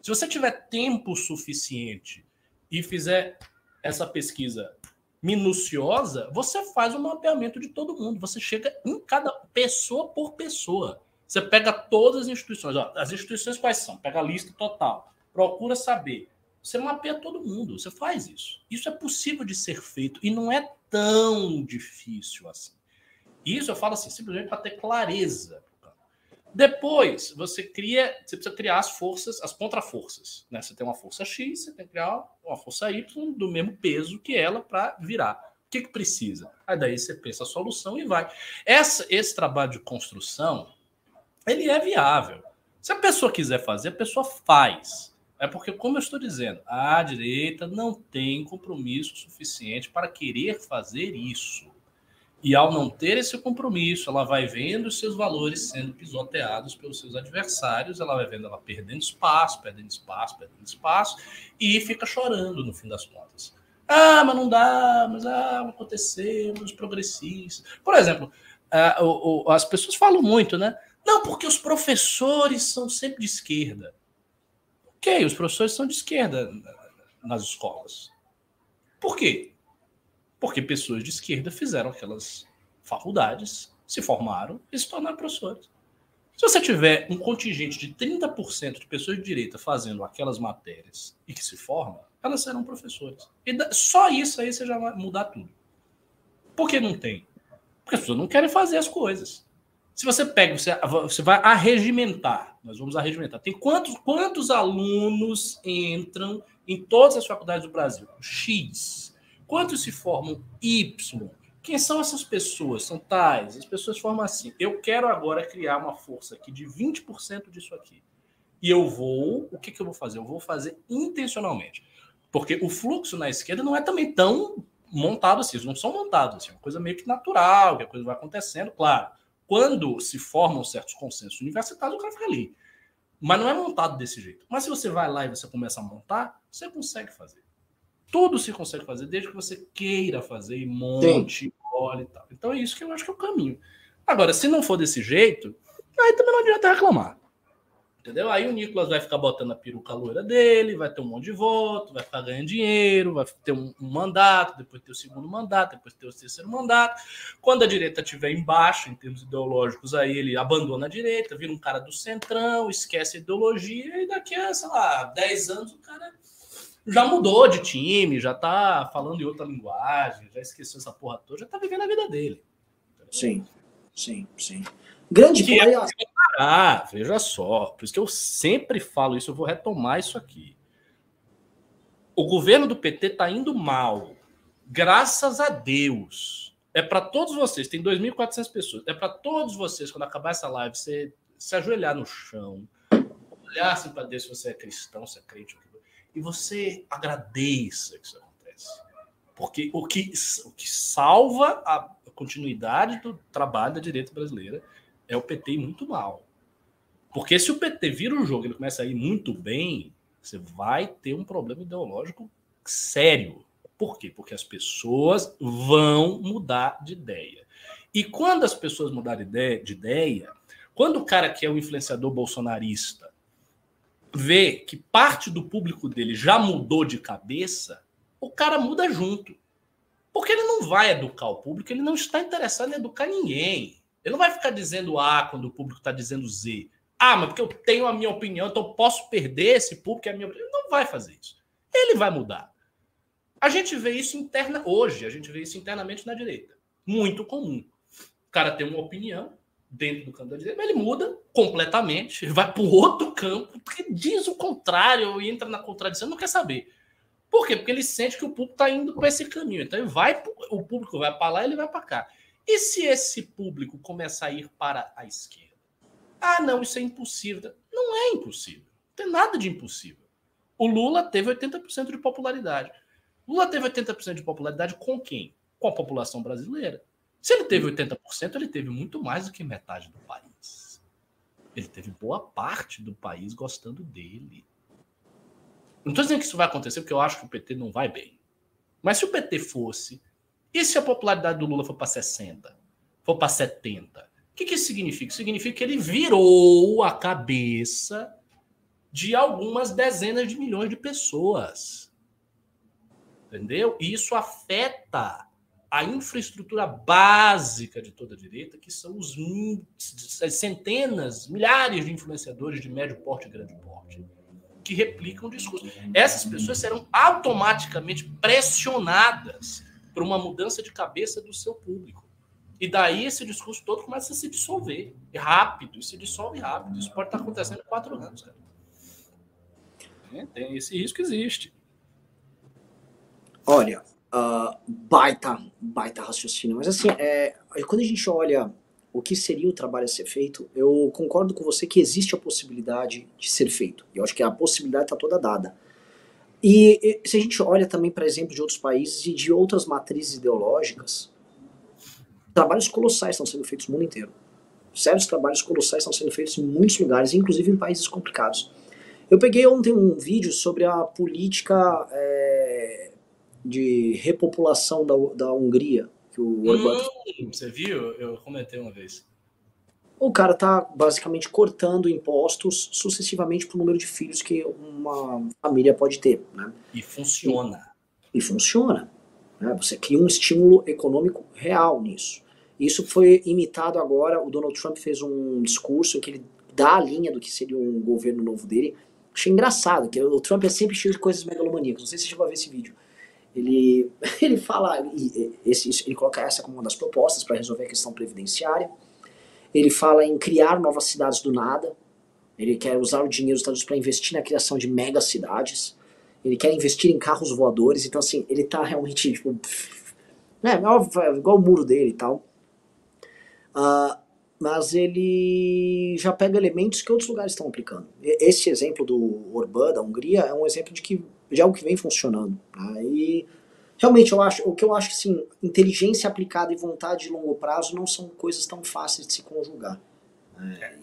Se você tiver tempo suficiente e fizer essa pesquisa minuciosa, você faz um mapeamento de todo mundo. Você chega em cada pessoa por pessoa. Você pega todas as instituições. Ó, as instituições quais são? Pega a lista total. Procura saber. Você mapeia todo mundo. Você faz isso. Isso é possível de ser feito e não é tão difícil assim. Isso eu falo assim, simplesmente para ter clareza. Depois, você cria, você precisa criar as forças, as contraforças. Né? Você tem uma força X, você tem que criar uma força Y do mesmo peso que ela para virar. O que, que precisa? Aí daí você pensa a solução e vai. Essa, esse trabalho de construção, ele é viável. Se a pessoa quiser fazer, a pessoa faz. É porque, como eu estou dizendo, a direita não tem compromisso suficiente para querer fazer isso. E ao não ter esse compromisso, ela vai vendo os seus valores sendo pisoteados pelos seus adversários, ela vai vendo ela perdendo espaço, perdendo espaço, perdendo espaço, e fica chorando no fim das contas. Ah, mas não dá, mas ah, aconteceu, os progressistas. Por exemplo, o, as pessoas falam muito, né? Não, porque os professores são sempre de esquerda. Ok, os professores são de esquerda nas escolas. Por quê? Porque pessoas de esquerda fizeram aquelas faculdades, se formaram e se tornaram professores. Se você tiver um contingente de 30% de pessoas de direita fazendo aquelas matérias e que se formam, elas serão professores. E só isso aí você já vai mudar tudo. Por que não tem? Porque as pessoas não querem fazer as coisas. Se você pega, você, você vai arregimentar, nós vamos arregimentar. Tem quantos, quantos alunos entram em todas as faculdades do Brasil? X. Quantos se formam Y? Quem são essas pessoas? São tais. As pessoas formam assim. Eu quero agora criar uma força aqui de 20% disso aqui. E eu vou. O que, que eu vou fazer? Eu vou fazer intencionalmente. Porque o fluxo na esquerda não é também tão montado assim. Eles não são montados assim. É uma coisa meio que natural, que a coisa vai acontecendo. Claro, quando se formam certos consensos universitários, o cara fica ali. Mas não é montado desse jeito. Mas se você vai lá e você começa a montar, você consegue fazer. Tudo se consegue fazer, desde que você queira fazer e monte, olhe e tal. Então é isso que eu acho que é o caminho. Agora, se não for desse jeito, aí também não adianta reclamar. Entendeu? Aí o Nicolas vai ficar botando a peruca loira dele, vai ter um monte de voto, vai ficar ganhando dinheiro, vai ter um, um, mandato, depois ter o segundo mandato, depois ter o terceiro mandato. Quando a direita estiver embaixo, em termos ideológicos, aí ele abandona a direita, vira um cara do centrão, esquece a ideologia, e daqui a, sei lá, 10 anos o cara já mudou de time, já tá falando em outra linguagem, já esqueceu essa porra toda, já tá vivendo a vida dele. Sim, sim, sim. Grande que é Ah, veja só, por isso que eu sempre falo isso, eu vou retomar isso aqui. O governo do PT tá indo mal. Graças a Deus. É para todos vocês, tem 2.400 pessoas. É para todos vocês, quando acabar essa live, você se ajoelhar no chão, olhar assim para Deus se você é cristão, se é crente, e você agradeça que isso acontece. Porque o que, o que salva a continuidade do trabalho da direita brasileira é o PT ir muito mal. Porque se o PT vira o jogo e ele começa a ir muito bem, você vai ter um problema ideológico sério. Por quê? Porque as pessoas vão mudar de ideia. E quando as pessoas mudarem de ideia, quando o cara que é o influenciador bolsonarista vê que parte do público dele já mudou de cabeça, o cara muda junto. Porque ele não vai educar o público, ele não está interessado em educar ninguém. Ele não vai ficar dizendo A quando o público está dizendo Z. Ah, mas porque eu tenho a minha opinião, então eu posso perder esse público, é a minha opinião. Ele não vai fazer isso. Ele vai mudar. A gente vê isso interna hoje, a gente vê isso internamente na direita. Muito comum. O cara tem uma opinião, dentro do campo da direita, mas ele muda completamente, vai para outro campo, porque diz o contrário e entra na contradição, não quer saber. Por quê? Porque ele sente que o público está indo para esse caminho. Então ele vai, o público vai para lá, ele vai para cá. E se esse público começar a ir para a esquerda? Ah, não, isso é impossível. Não é impossível. Não tem nada de impossível. O Lula teve 80% de popularidade. Lula teve 80% de popularidade com quem? Com a população brasileira. Se ele teve 80%, ele teve muito mais do que metade do país. ele teve boa parte do país gostando dele. Não estou dizendo que isso vai acontecer, porque eu acho que o PT não vai bem. Mas se o PT fosse, e se a popularidade do Lula for para 60, for para 70, o que, que isso significa? Significa que ele virou a cabeça de algumas dezenas de milhões de pessoas. Entendeu? E isso afeta a infraestrutura básica de toda a direita, que são os centenas, milhares de influenciadores de médio porte e grande porte, que replicam o discurso. Essas pessoas serão automaticamente pressionadas por uma mudança de cabeça do seu público. E daí esse discurso todo começa a se dissolver rápido, e se dissolve rápido. Isso pode estar acontecendo em quatro anos, cara. É, tem esse risco existe. Olha, uh, baita, baita raciocínio. Mas assim, é, quando a gente olha o que seria o trabalho a ser feito, eu concordo com você que existe a possibilidade de ser feito. Eu acho que a possibilidade está toda dada. E, e, se a gente olha também para exemplo de outros países e de outras matrizes ideológicas, trabalhos colossais estão sendo feitos no mundo inteiro. Sérios trabalhos colossais estão sendo feitos em muitos lugares, inclusive em países complicados. Eu peguei ontem um vídeo sobre a política é, de repopulação da, da Hungria, que o Orbán... Hum, você viu? Eu comentei uma vez. O cara tá basicamente cortando impostos sucessivamente pro número de filhos que uma família pode ter, né? E funciona. E, e funciona. Né? Você cria um estímulo econômico real nisso. Isso foi imitado agora, o Donald Trump fez um discurso em que ele dá a linha do que seria um governo novo dele, Achei engraçado, que o Trump é sempre cheio de coisas megalomaníacas. Não sei se você chegou a ver esse vídeo. Ele, ele fala, esse, ele coloca essa como uma das propostas para resolver a questão previdenciária. Ele fala em criar novas cidades do nada. Ele quer usar o dinheiro dos Estados Unidos para investir na criação de mega cidades. Ele quer investir em carros voadores. Então, assim, ele tá realmente, tipo, né, é igual o muro dele e tal. Uh, mas ele já pega elementos que outros lugares estão aplicando. Esse exemplo do Orbán, da Hungria, é um exemplo de, que, de algo que vem funcionando. Né? E realmente eu acho, o que eu acho que assim, inteligência aplicada e vontade de longo prazo não são coisas tão fáceis de se conjugar. É,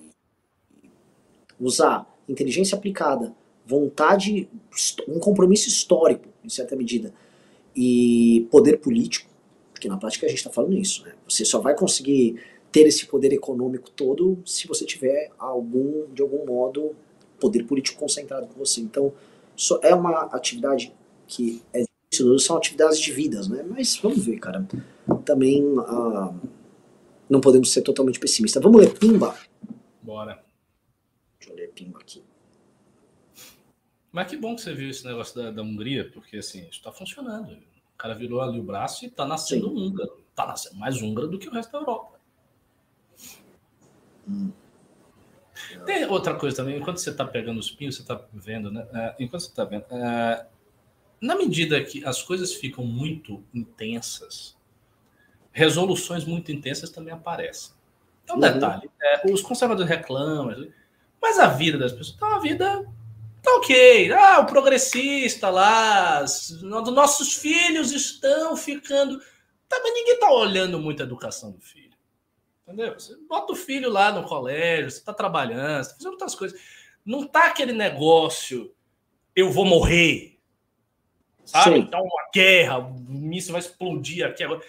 usar inteligência aplicada, vontade, um compromisso histórico, em certa medida, e poder político, porque na prática a gente está falando isso. Né? Você só vai conseguir ter esse poder econômico todo se você tiver algum, de algum modo, poder político concentrado com você. Então, é uma atividade que é são atividades de vidas, né? Mas vamos ver, cara. Também uh, não podemos ser totalmente pessimistas. Vamos ler Pimba? Bora. Deixa eu ler Pimba aqui. Mas que bom que você viu esse negócio da, da Hungria, porque assim, isso está funcionando. O cara virou ali o braço e está nascendo Sim. húngaro. Está nascendo mais húngaro do que o resto da Europa. Hum. Tem outra coisa também, enquanto você está pegando os pinhos, você está vendo, né? Uh, enquanto você está vendo, uh, na medida que as coisas ficam muito intensas, resoluções muito intensas também aparecem. É um uhum. detalhe. É, os conservadores reclamam, mas a vida das pessoas tá uma vida tá ok. Ah, o progressista lá, nossos filhos estão ficando. Também ninguém está olhando muito a educação do filho. Entendeu? Você bota o filho lá no colégio, você está trabalhando, você tá fazendo outras coisas. Não tá aquele negócio, eu vou morrer. Sabe? Sim. Tá uma guerra, o míssil vai explodir aqui agora.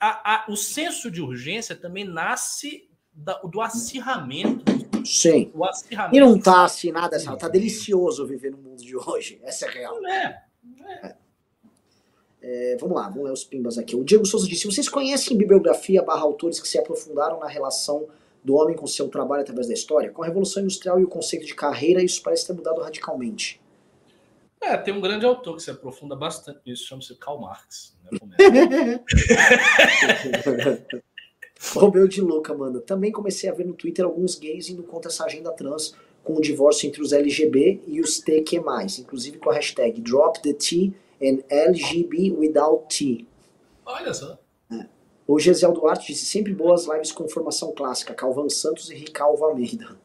A, a, o senso de urgência também nasce da, do acirramento. Sim. O acirramento. E não tá assim nada, assim, tá delicioso viver no mundo de hoje. Essa é a real. Não é. Não é. É, vamos lá, vamos ler os pimbas aqui. O Diego Souza disse: Vocês conhecem bibliografia barra autores que se aprofundaram na relação do homem com seu trabalho através da história? Com a Revolução Industrial e o conceito de carreira, isso parece ter mudado radicalmente. É, tem um grande autor que se aprofunda bastante nisso, chama-se Karl Marx. Né, Romeu de Louca, mano. Também comecei a ver no Twitter alguns gays indo contra essa agenda trans com o divórcio entre os LGB e os TQ+, inclusive com a hashtag Drop the T and LGB without T. Olha só. É. O Gesiel Duarte disse sempre boas lives com formação clássica, Calvan Santos e Ricalvo Almeida.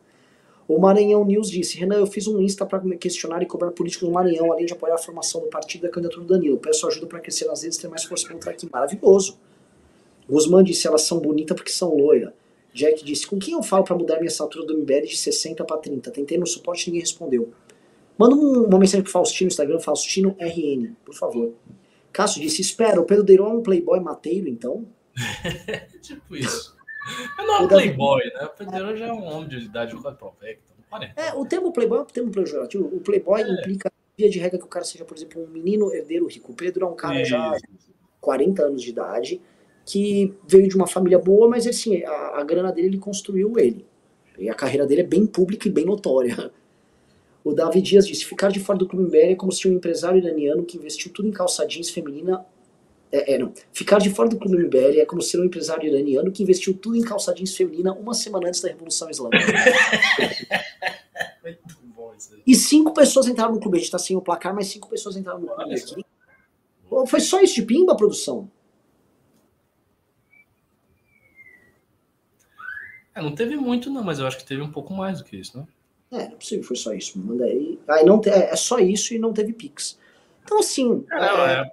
O Maranhão News disse: Renan, eu fiz um Insta para questionar e cobrar políticos no Maranhão, além de apoiar a formação do partido da candidatura do Danilo. Peço ajuda para crescer nas redes e ter mais força para entrar aqui. Maravilhoso. Guzmán disse: elas são bonitas porque são loiras. Jack disse: Com quem eu falo para mudar minha assinatura do MBL de 60 para 30? Tentei no suporte e ninguém respondeu. Manda uma mensagem pro Faustino no Instagram, Faustino RN, por favor. Cássio disse: Espera, o Pedro Deiron é um playboy mateiro, então? tipo isso. Mas não é um playboy, né? O Pedro Deiron já é um homem de idade provecta. É, o termo playboy é um termo pejorativo. O playboy é. implica, via de regra, que o cara seja, por exemplo, um menino herdeiro rico. O Pedro é um cara isso. já 40 anos de idade, que veio de uma família boa, mas assim, a, a grana dele ele construiu ele. E a carreira dele é bem pública e bem notória. O Davi Dias disse: ficar de fora do Clube MBL é como se um empresário iraniano que investiu tudo em calça jeans feminina. É, é, não. Ficar de fora do Clube MBL é como ser um empresário iraniano que investiu tudo em calça jeans feminina uma semana antes da Revolução Islâmica. Muito bom isso aí. E cinco pessoas entraram no clube. A gente tá sem o placar, mas cinco pessoas entraram no clube aqui. Foi só isso de pimba, produção? É, não teve muito, não, mas eu acho que teve um pouco mais do que isso, né? É, não é possível, foi só isso. Manda aí. Ah, não te, é, é só isso e não teve Pix. Então, assim. É, não, é,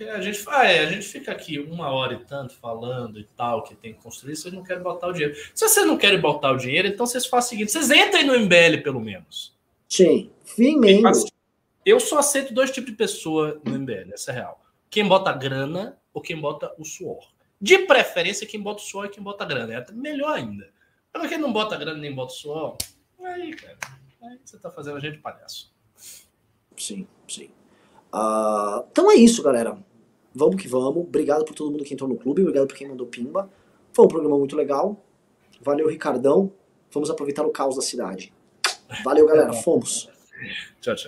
é a, gente, ah, é, a gente fica aqui uma hora e tanto falando e tal, que tem que construir, vocês não querem botar o dinheiro. Se vocês não querem botar o dinheiro, então vocês fazem o seguinte: vocês entrem no MBL, pelo menos. Sim, vim membro. Eu só aceito dois tipos de pessoa no MBL, essa é real. Quem bota grana ou quem bota o suor. De preferência, quem bota o suor e quem bota grana. É melhor ainda. Para quem não bota grana nem bota o suor, Aí, cara, aí você tá fazendo a gente palhaço. Sim, sim. Uh, então é isso, galera. Vamos que vamos. Obrigado por todo mundo que entrou no clube. Obrigado por quem mandou pimba. Foi um programa muito legal. Valeu, Ricardão. Vamos aproveitar o caos da cidade. Valeu, galera. Fomos. Tchau, tchau.